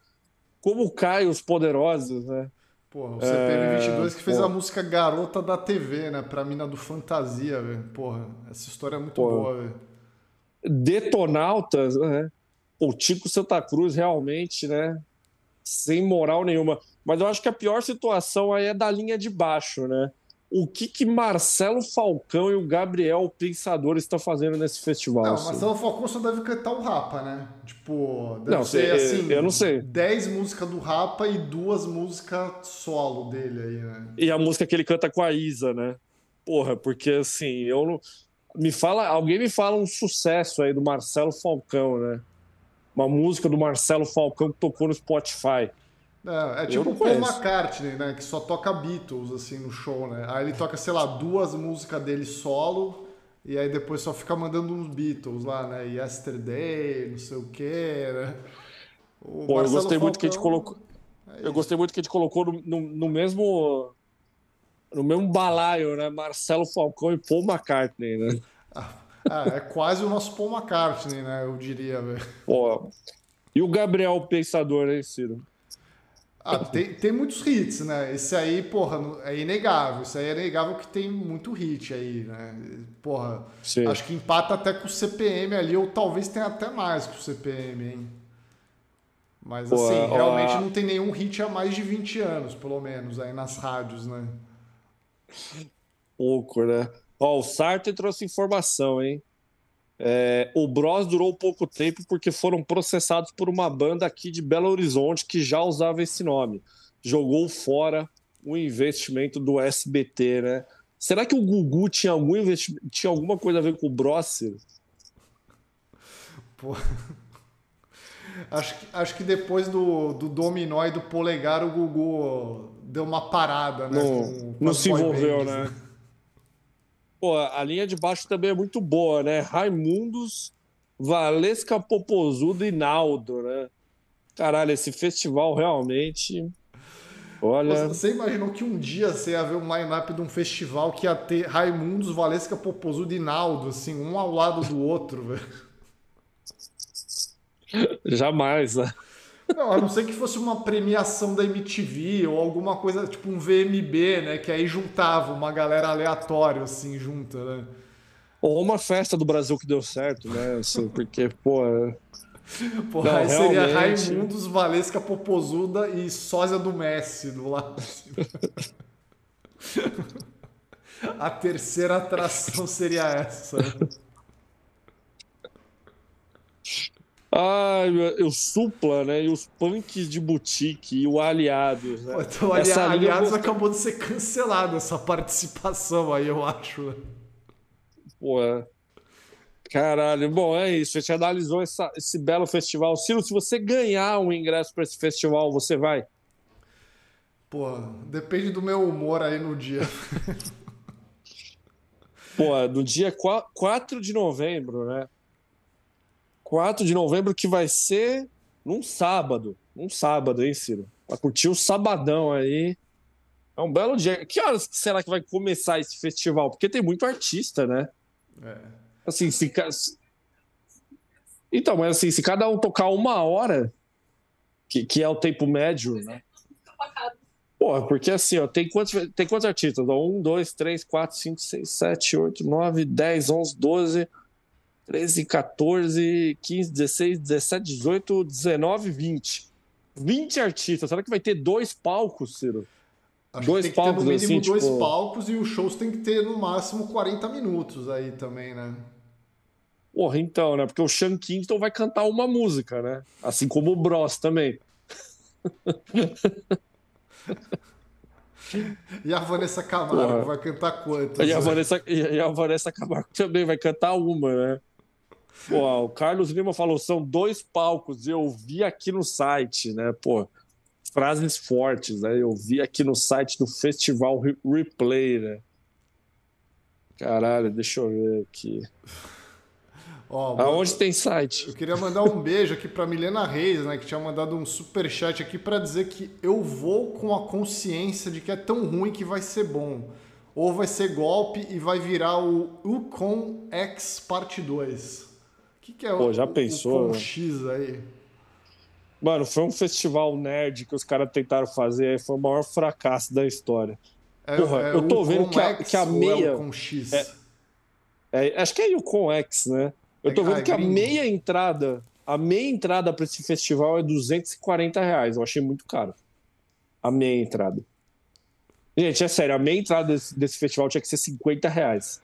como cai os poderosos, né? Porra, o CPM22 que fez porra. a música Garota da TV, né? Pra mina do Fantasia, velho. Porra, essa história é muito porra. boa, velho. Detonautas, né? O Tico Santa Cruz realmente, né? Sem moral nenhuma. Mas eu acho que a pior situação aí é da linha de baixo, né? O que que Marcelo Falcão e o Gabriel Pensador estão fazendo nesse festival. Não, assim. Marcelo Falcão só deve cantar o Rapa, né? Tipo, deve Não, ser eu- assim. eu não sei. 10 músicas do Rapa e duas músicas solo dele aí, né? E a música que ele canta com a Isa, né? Porra, porque assim, eu não. Me fala, alguém me fala um sucesso aí do Marcelo Falcão, né? Uma música do Marcelo Falcão que tocou no Spotify. É, é tipo o Paul. McCartney, né? Que só toca Beatles, assim, no show, né? Aí ele toca, sei lá, duas músicas dele solo e aí depois só fica mandando uns Beatles lá, né? Yesterday, não sei o quê, né? O Pô, eu gostei muito que a gente Falcão- colocou. é Eu gostei muito que a gente colocou no, no, no mesmo. No mesmo balaio, né? Marcelo Falcão e Paul McCartney, né? Ah, é quase o nosso Paul McCartney, né? Eu diria, velho. Pô. E o Gabriel Pensador, hein, Ciro? Ah, tem, tem muitos hits, né? Esse aí, porra, é inegável. Isso aí é inegável que tem muito hit aí, né? Porra, Sim. acho que empata até com o CPM ali, ou talvez tenha até mais que o CPM, hein? Mas Pô, assim, realmente a- não tem nenhum hit há mais de 20 anos, pelo menos, aí nas rádios, né? Pouco, né? Ó, o Sartre trouxe informação, hein? É, o Bros durou pouco tempo porque foram processados por uma banda aqui de Belo Horizonte que já usava esse nome. Jogou fora o investimento do SBT, né? Será que o Gugu tinha, algum investi... tinha alguma coisa a ver com o Bros? Ciro? Pô. Acho que, acho que depois do, do Dominó e do Polegar, o Gugu deu uma parada, né? Não, não se envolveu, bands, né? Pô, a linha de baixo também é muito boa, né? Raimundos, Valesca Popozudo e Naldo, né? Caralho, esse festival realmente. Olha. Você imaginou que um dia você ia ver um line-up de um festival que ia ter Raimundos, Valesca Popozudo e Naldo, assim, um ao lado do outro, velho? Jamais, né? Não, a não ser que fosse uma premiação da MTV ou alguma coisa, tipo um VMB, né? Que aí juntava uma galera aleatória, assim, junta, né? Ou uma festa do Brasil que deu certo, né? Assim, porque, pô. é- Porra, Não, aí seria realmente. Raimundos, Valesca Popozuda e sósia do Messi do lado. A terceira atração seria essa. Ai, meu- o Supla, né? E os punks de boutique e o Aliados, né? Então, ali, Essa linha eu aliás, gostei. acabou de ser cancelada essa participação aí, eu acho. Pô, é. Caralho, bom, é isso. A gente analisou essa- esse belo festival. Ciro, se você ganhar um ingresso para esse festival, você vai? Pô, depende do meu humor aí no dia. Pô, no dia qua- 4 de novembro, né? 4 de novembro que vai ser num sábado. Num sábado, hein, Ciro? Pra curtir o sabadão aí. É um belo dia. Que horas será que vai começar esse festival? Porque tem muito artista, né? É. Assim, se. Então, mas assim, se cada um tocar uma hora, que, que é o tempo médio, né? Porra, porque assim, ó, tem quantos, tem quantos artistas? Ó, Um, dois, três, quatro, cinco, seis, sete, oito, nove, dez, onze, doze, treze, 14, 15, 16, 17, 18, 19, 20. 20 artistas. Será que vai ter dois palcos, Ciro? Acho Dois que tem que ter no palcos, mínimo assim, dois tipo- palcos e os shows tem que ter no máximo 40 minutos aí também, né? Porra, então, né? Porque o Sean Kingston vai cantar uma música, né? Assim como o Bros também. E a Vanessa Camargo Porra. vai cantar quantas? E a Vanessa, e a Vanessa Camargo também vai cantar uma, né? Pô, o Carlos Lima falou, são dois palcos, eu vi aqui no site, né? Pô, frases fortes, né? Eu vi aqui no site do Festival Re- Replay, né? Caralho, deixa eu ver aqui. Ó, Aonde tem site? Eu queria mandar um beijo aqui pra Milena Reis, né, que tinha mandado um super chat aqui pra dizer que eu vou com a consciência de que é tão ruim que vai ser bom. Ou vai ser golpe e vai virar o Ucon X parte 2. O que, que é Pô, o já o pensou, Ucon né? X aí? Mano, foi um festival nerd que os caras tentaram fazer, foi o maior fracasso da história. É, Porra, é eu tô vendo que a- que a ou meia- É Ucon X? É- É, acho que é o Con X, né? Eu tô É- vendo ah, é que a meia entrada, a meia entrada para esse festival é 240 reais. Eu achei muito caro. A meia entrada. Gente, é sério, a minha entrada desse, desse festival tinha que ser 50 reais.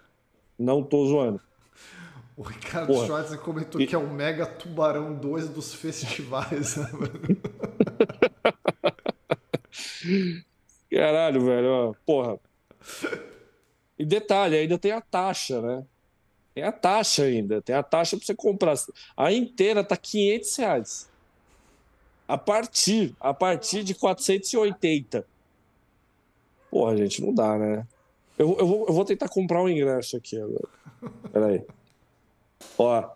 Não tô zoando. O Ricardo Porra. Schwartz comentou e... que é o Mega Tubarão 2 dos festivais. Né, Caralho, velho. Porra. E detalhe, ainda tem a taxa, né? Tem a taxa ainda. Tem a taxa para você comprar. A inteira tá 500 reais. A partir, a partir de 480. Porra, gente, não dá, né? Eu, eu, vou, eu vou tentar comprar um ingresso aqui agora. Peraí. Ó,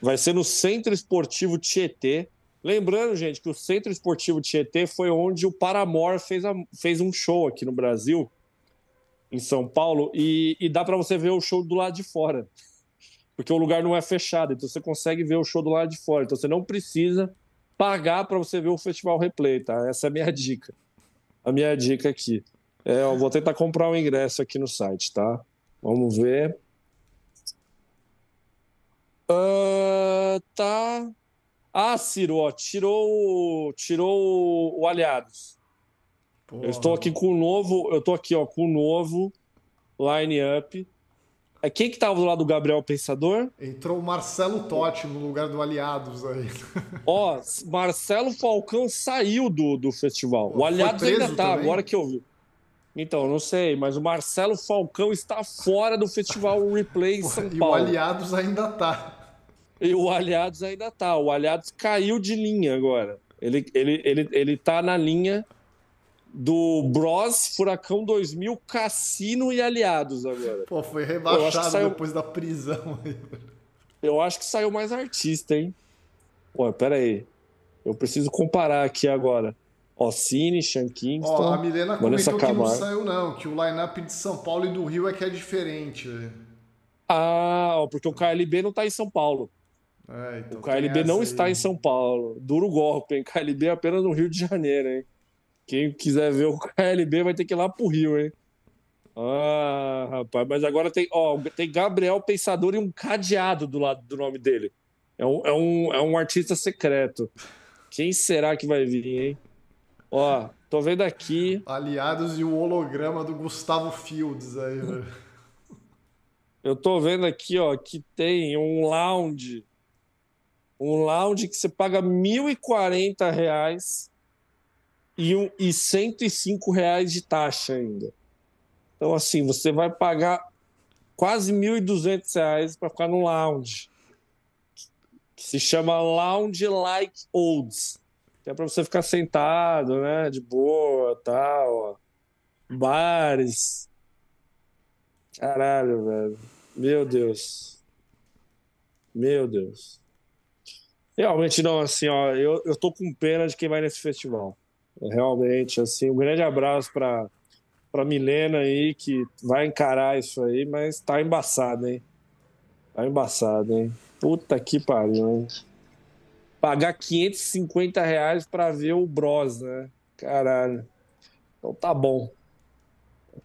vai ser no Centro Esportivo Tietê. Lembrando, gente, que o Centro Esportivo Tietê foi onde o Paramore fez, a, fez um show aqui no Brasil, em São Paulo, e, e dá para você ver o show do lado de fora. Porque o lugar não é fechado, então você consegue ver o show do lado de fora. Então você não precisa pagar para você ver o festival replay, tá? Essa é a minha dica. A minha dica aqui. É, eu vou tentar comprar um ingresso aqui no site, tá? Vamos ver. Uh, tá. Ah, Ciro, ó, tirou, tirou o Aliados. Porra. Eu estou aqui com o novo, eu estou aqui, ó, com o novo line-up. É quem que tava do lado do Gabriel Pensador? Entrou o Marcelo Totti no lugar do Aliados aí. Ó, Marcelo Falcão saiu do, do festival. O Aliados ainda tá, também? agora que eu vi. Então, não sei, mas o Marcelo Falcão está fora do Festival Replay São Paulo. E o Aliados ainda tá. E o Aliados ainda tá. O Aliados caiu de linha agora. Ele, ele, ele, ele tá na linha do Bros, Furacão 2000, Cassino e Aliados agora. Pô, foi rebaixado saiu... depois da prisão. Eu acho que saiu mais artista, hein? Pô, pera aí. Eu preciso comparar aqui agora. Ossini, Sean Kingston. Ó, a Milena comentou que não saiu, não, que o line-up de São Paulo e do Rio é que é diferente. Ah, porque o KLB não está em São Paulo. É, então o KLB não aí. está em São Paulo. Duro golpe, hein? KLB é apenas no Rio de Janeiro, hein? Quem quiser ver o KLB vai ter que ir lá pro Rio, hein? Ah, rapaz, mas agora tem, ó, tem Gabriel Pensador e um cadeado do lado do nome dele. É um, é um, é um artista secreto. Quem será que vai vir, hein? Ó, tô vendo aqui. Aliados e o holograma do Gustavo Fields aí, velho. Eu tô vendo aqui, ó, que tem um lounge. Um lounge que você paga 1.040 reais e, um, e 105 reais de taxa ainda. Então, assim, você vai pagar quase 1.200 reais para ficar no lounge. Que se chama Lounge Like Olds que é para você ficar sentado, né, de boa, tal, ó. bares. Caralho, velho. Meu Deus. Meu Deus. Realmente não, assim, ó, eu, eu tô com pena de quem vai nesse festival. Realmente, assim, um grande abraço para para Milena aí que vai encarar isso aí, mas tá embaçado, hein? Tá embaçado, hein? Puta que pariu, hein? pagar 550 reais para ver o Bros, né? Caralho. Então tá bom.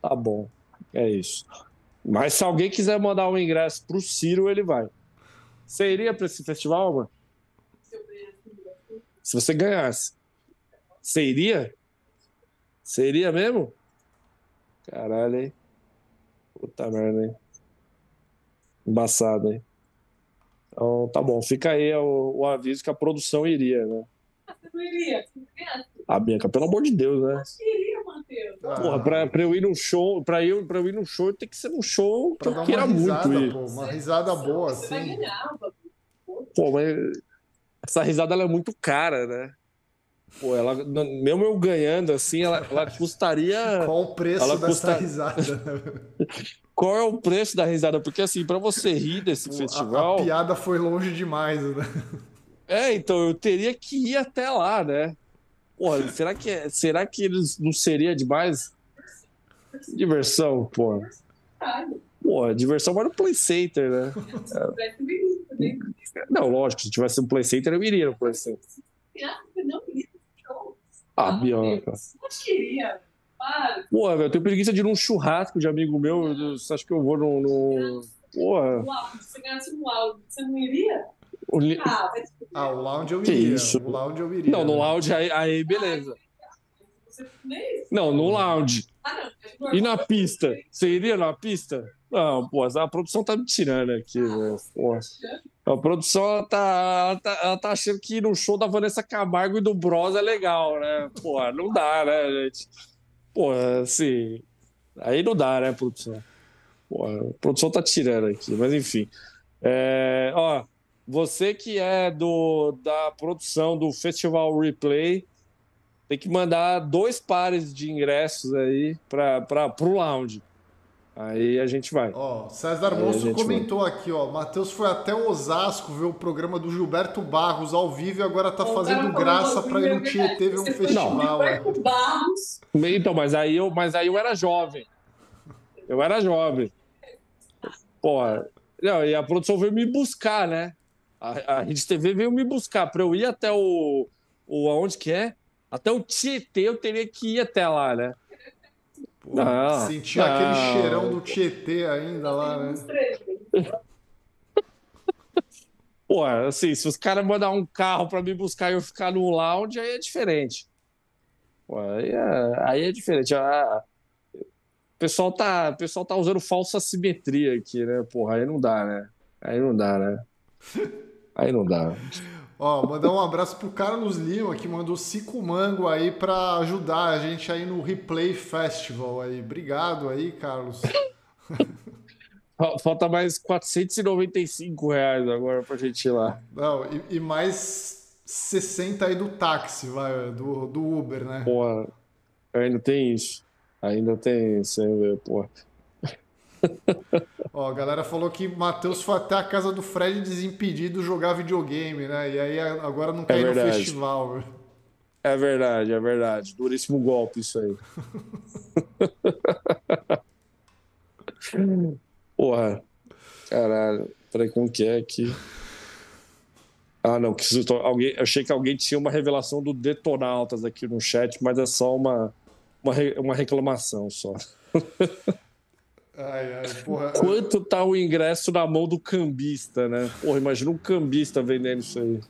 Tá bom. É isso. Mas se alguém quiser mandar um ingresso pro Ciro, ele vai. Você iria para esse festival, mano? Se você ganhasse. Você iria? Você iria mesmo? Caralho, hein? Puta merda, hein? Embaçado, hein? Então, tá bom, fica aí o, o aviso que a produção iria, né? Você não iria? Ah, Bianca, pelo amor de Deus, né? Acho que iria, Matheus. Ah. Porra, pra, pra eu ir num show, pra eu, pra eu ir num show, tem que ser um show que eu queira risada, muito ir. Pô, uma risada boa, você assim. Vai ganhar, pô, mas essa risada ela é muito cara, né? Pô, ela, mesmo eu ganhando assim, ela, ela custaria. Qual o preço ela dessa custa... risada? qual é o preço da risada? Porque, assim, para você rir desse a, festival. A piada foi longe demais, né? É, então eu teria que ir até lá, né? Porra, será que, é, será que eles não seria demais? Diversão, porra. Porra, diversão vai no Play Center, né? Não, lógico, se tivesse um Play Center, eu iria no Play Center. Ah, Bianca. Não queria. Porra, velho, eu tenho preguiça de ir num churrasco de amigo meu. Você acha que eu vou no. no... Porra. Se você ganhasse um lounge, você não iria? O li... ah, ah, o lounge eu iria. Que isso? O lounge eu iria. Não, no né? lounge aí, aí beleza. Não, no lounge. Ah, não. E na pista? Você iria na pista? Não, pô, a produção tá me tirando aqui, velho. A produção ela tá, ela tá, ela tá achando que no show da Vanessa Camargo e do Bros é legal, né? Pô, não dá, né, gente? Pô, assim. Aí não dá, né, produção? Pô, a produção tá tirando aqui, mas enfim. É, ó, você que é do, da produção do Festival Replay, tem que mandar dois pares de ingressos aí para o lounge. Aí a gente vai. Ó, César Moço comentou vai. aqui, ó. Matheus foi até Osasco ver o programa do Gilberto Barros ao vivo e agora tá fazendo graça para ir no Tietê ver um festival. Não, é. Barros. Então, mas aí eu, mas aí eu era jovem. Eu era jovem. Porra. Não, e a produção veio me buscar, né? A, a Rede TV veio me buscar para eu ir até o, o. Aonde que é? Até o Tietê eu teria que ir até lá, né? Pô, não, sentia não. aquele cheirão do Tietê ainda lá, né? Pô, assim, se os caras mandar um carro para me buscar e eu ficar no lounge, aí é diferente. Pô, aí, é, aí é diferente. Ah, o pessoal tá, o pessoal tá usando falsa simetria aqui, né? Porra, aí não dá, né? Aí não dá, né? Aí não dá. Ó, mandar um abraço pro Carlos Lima, que mandou cinco mango aí para ajudar a gente aí no Replay Festival aí. Obrigado aí, Carlos. Falta mais 495 reais agora pra gente ir lá. Não, e, e mais 60 aí do táxi, vai, do, do Uber, né? Porra, ainda tem isso. Ainda tem isso, hein, porra. Ó, a galera falou que Matheus foi até a casa do Fred desimpedido jogar videogame, né? E aí agora não quer é ir no festival. É verdade, é verdade. Duríssimo golpe isso aí. Porra. Caralho. Peraí, como que é aqui? Ah, não. Alguém, eu achei que alguém tinha uma revelação do Detonautas aqui no chat, mas é só uma, uma, uma reclamação só. Ai, ai, porra. Quanto tá o ingresso na mão do cambista, né? Porra, imagina um cambista vendendo isso aí.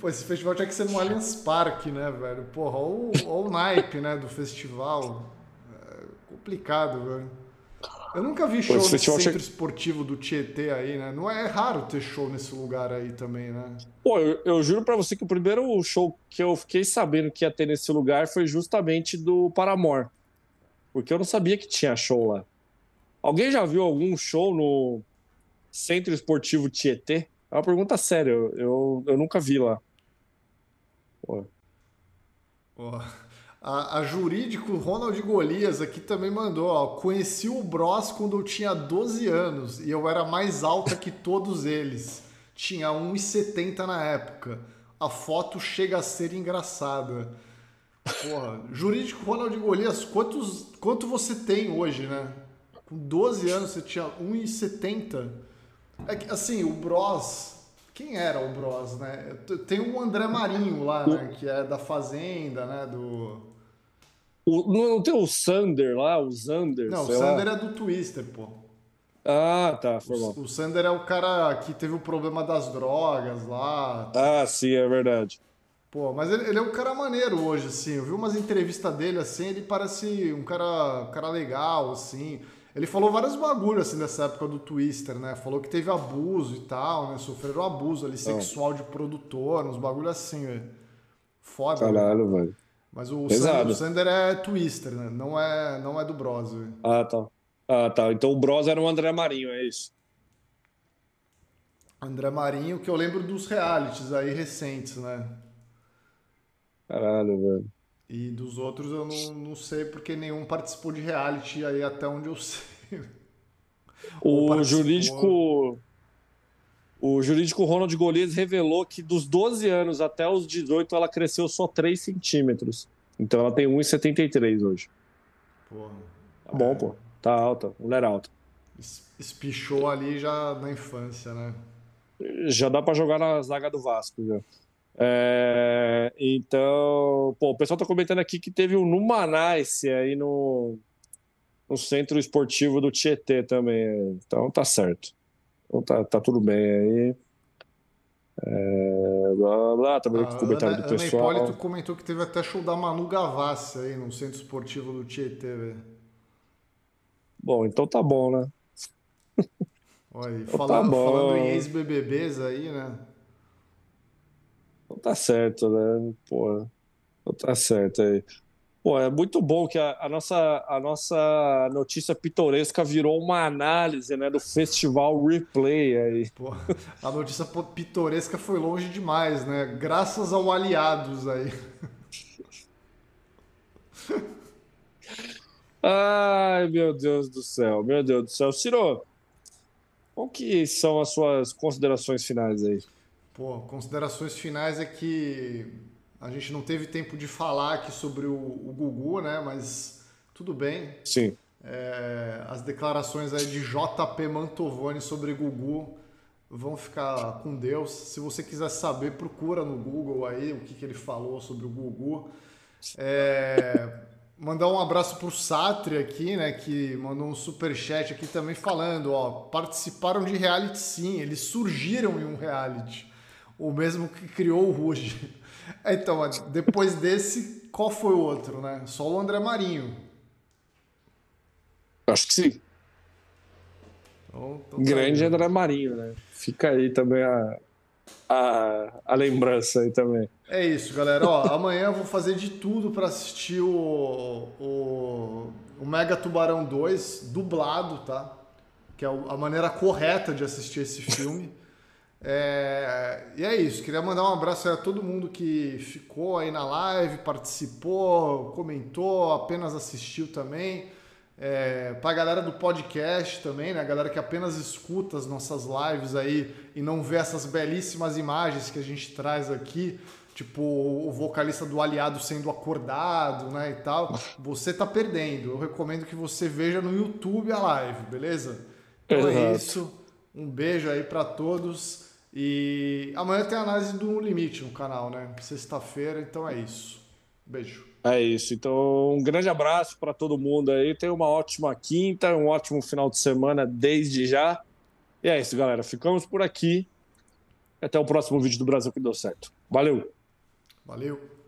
Pô, esse festival tinha que ser no Allianz Parque, né, velho? Porra, ou, ou o naipe, né, do festival. É complicado, velho. Eu nunca vi show no centro che... esportivo do Tietê aí, né? Não é, é raro ter show nesse lugar aí também, né? Pô, eu, eu juro para você que o primeiro show que eu fiquei sabendo que ia ter nesse lugar foi justamente do Paramore. Porque eu não sabia que tinha show lá. Alguém já viu algum show no Centro Esportivo Tietê? É uma pergunta séria, eu, eu, eu nunca vi lá. Pô. Pô. A, a Jurídico Ronald Golias aqui também mandou, ó, conheci o Bros quando eu tinha 12 anos e eu era mais alta que todos eles. Tinha 1,70 na época. A foto chega a ser engraçada. Porra, Jurídico Ronald Golias, quantos, quanto você tem hoje, né? Com 12 anos você tinha 1,70. É que, assim, o Bros, quem era o Bros, né? Tem o André Marinho lá, né? Que é da Fazenda, né? Do o, não tem o Sander lá, o Zander? Não, o Sander lá. é do Twister, pô. Ah, tá, foi bom. O, o Sander é o cara que teve o problema das drogas lá. Ah, sim, é verdade. Pô, mas ele, ele, é um cara maneiro hoje, assim. Eu vi umas entrevistas dele, assim, ele parece um cara, um cara legal, assim. Ele falou vários bagulhos, assim, nessa época do Twister, né? Falou que teve abuso e tal, né? Sofreram abuso ali, sexual de produtor, uns bagulhos assim, velho. Foda. Caralho, né? velho. Mas o Sander, o Sander, é Twister, né? Não é, não é do Bros. Ah, tá. Ah, tá. Então o Bros era o André Marinho, é isso? André Marinho, que eu lembro dos realities aí recentes, né? Caralho, velho. E dos outros eu não, não sei porque nenhum participou de reality aí até onde eu sei. O jurídico o jurídico Ronald Golias revelou que dos 12 anos até os 18 ela cresceu só 3 centímetros. Então ela tem 1,73 hoje. Porra. Tá bom, é. pô. Tá alta, mulher alta. Espichou ali já na infância, né? Já dá para jogar na zaga do Vasco, já. É, então, pô, o pessoal tá comentando aqui que teve um Numanice aí no, no centro esportivo do Tietê também. Então tá certo. Então tá, tá tudo bem aí. É, blá, blá, também a comentário Ana, do pessoal. Ana Hipólito comentou que teve até show da Manu Gavassi aí no Centro Esportivo do Tietê, velho. Bom, então tá bom, né? Olha, então falando, tá falando em ex-BBBs aí, né? Então tá certo, né? Pô, então tá certo aí. Pô, é muito bom que a, a, nossa, a nossa notícia pitoresca virou uma análise né, do festival replay aí. Pô, a notícia pitoresca foi longe demais, né? Graças ao Aliados aí. Ai, meu Deus do céu, meu Deus do céu. Ciro, qual que são as suas considerações finais aí? Pô, considerações finais é que a gente não teve tempo de falar aqui sobre o, o Gugu, né? Mas tudo bem. Sim. É, as declarações aí de JP Mantovani sobre Gugu vão ficar com Deus. Se você quiser saber, procura no Google aí o que, que ele falou sobre o Gugu. É, mandar um abraço pro Satri aqui, né? Que mandou um super chat aqui também falando, ó, participaram de reality sim, eles surgiram em um reality, o mesmo que criou o Ruge. Então, depois desse, qual foi o outro, né? Só o André Marinho. Acho que sim. Então, então Grande tá André Marinho, né? Fica aí também a, a, a lembrança aí também. É isso, galera. Ó, amanhã eu vou fazer de tudo para assistir o, o, o Mega Tubarão 2 dublado, tá? Que é a maneira correta de assistir esse filme. É, e é isso, queria mandar um abraço a todo mundo que ficou aí na live, participou, comentou, apenas assistiu também. É, para a galera do podcast também, né? A galera que apenas escuta as nossas lives aí e não vê essas belíssimas imagens que a gente traz aqui, tipo o vocalista do Aliado sendo acordado, né? E tal. Você tá perdendo. Eu recomendo que você veja no YouTube a live, beleza? Então é é isso. Um beijo aí para todos. E amanhã tem análise do Limite no canal, né? Sexta-feira, então é isso. Beijo. É isso. Então, um grande abraço para todo mundo aí. Tenha uma ótima quinta, um ótimo final de semana desde já. E é isso, galera. Ficamos por aqui. Até o próximo vídeo do Brasil que deu certo. Valeu. Valeu.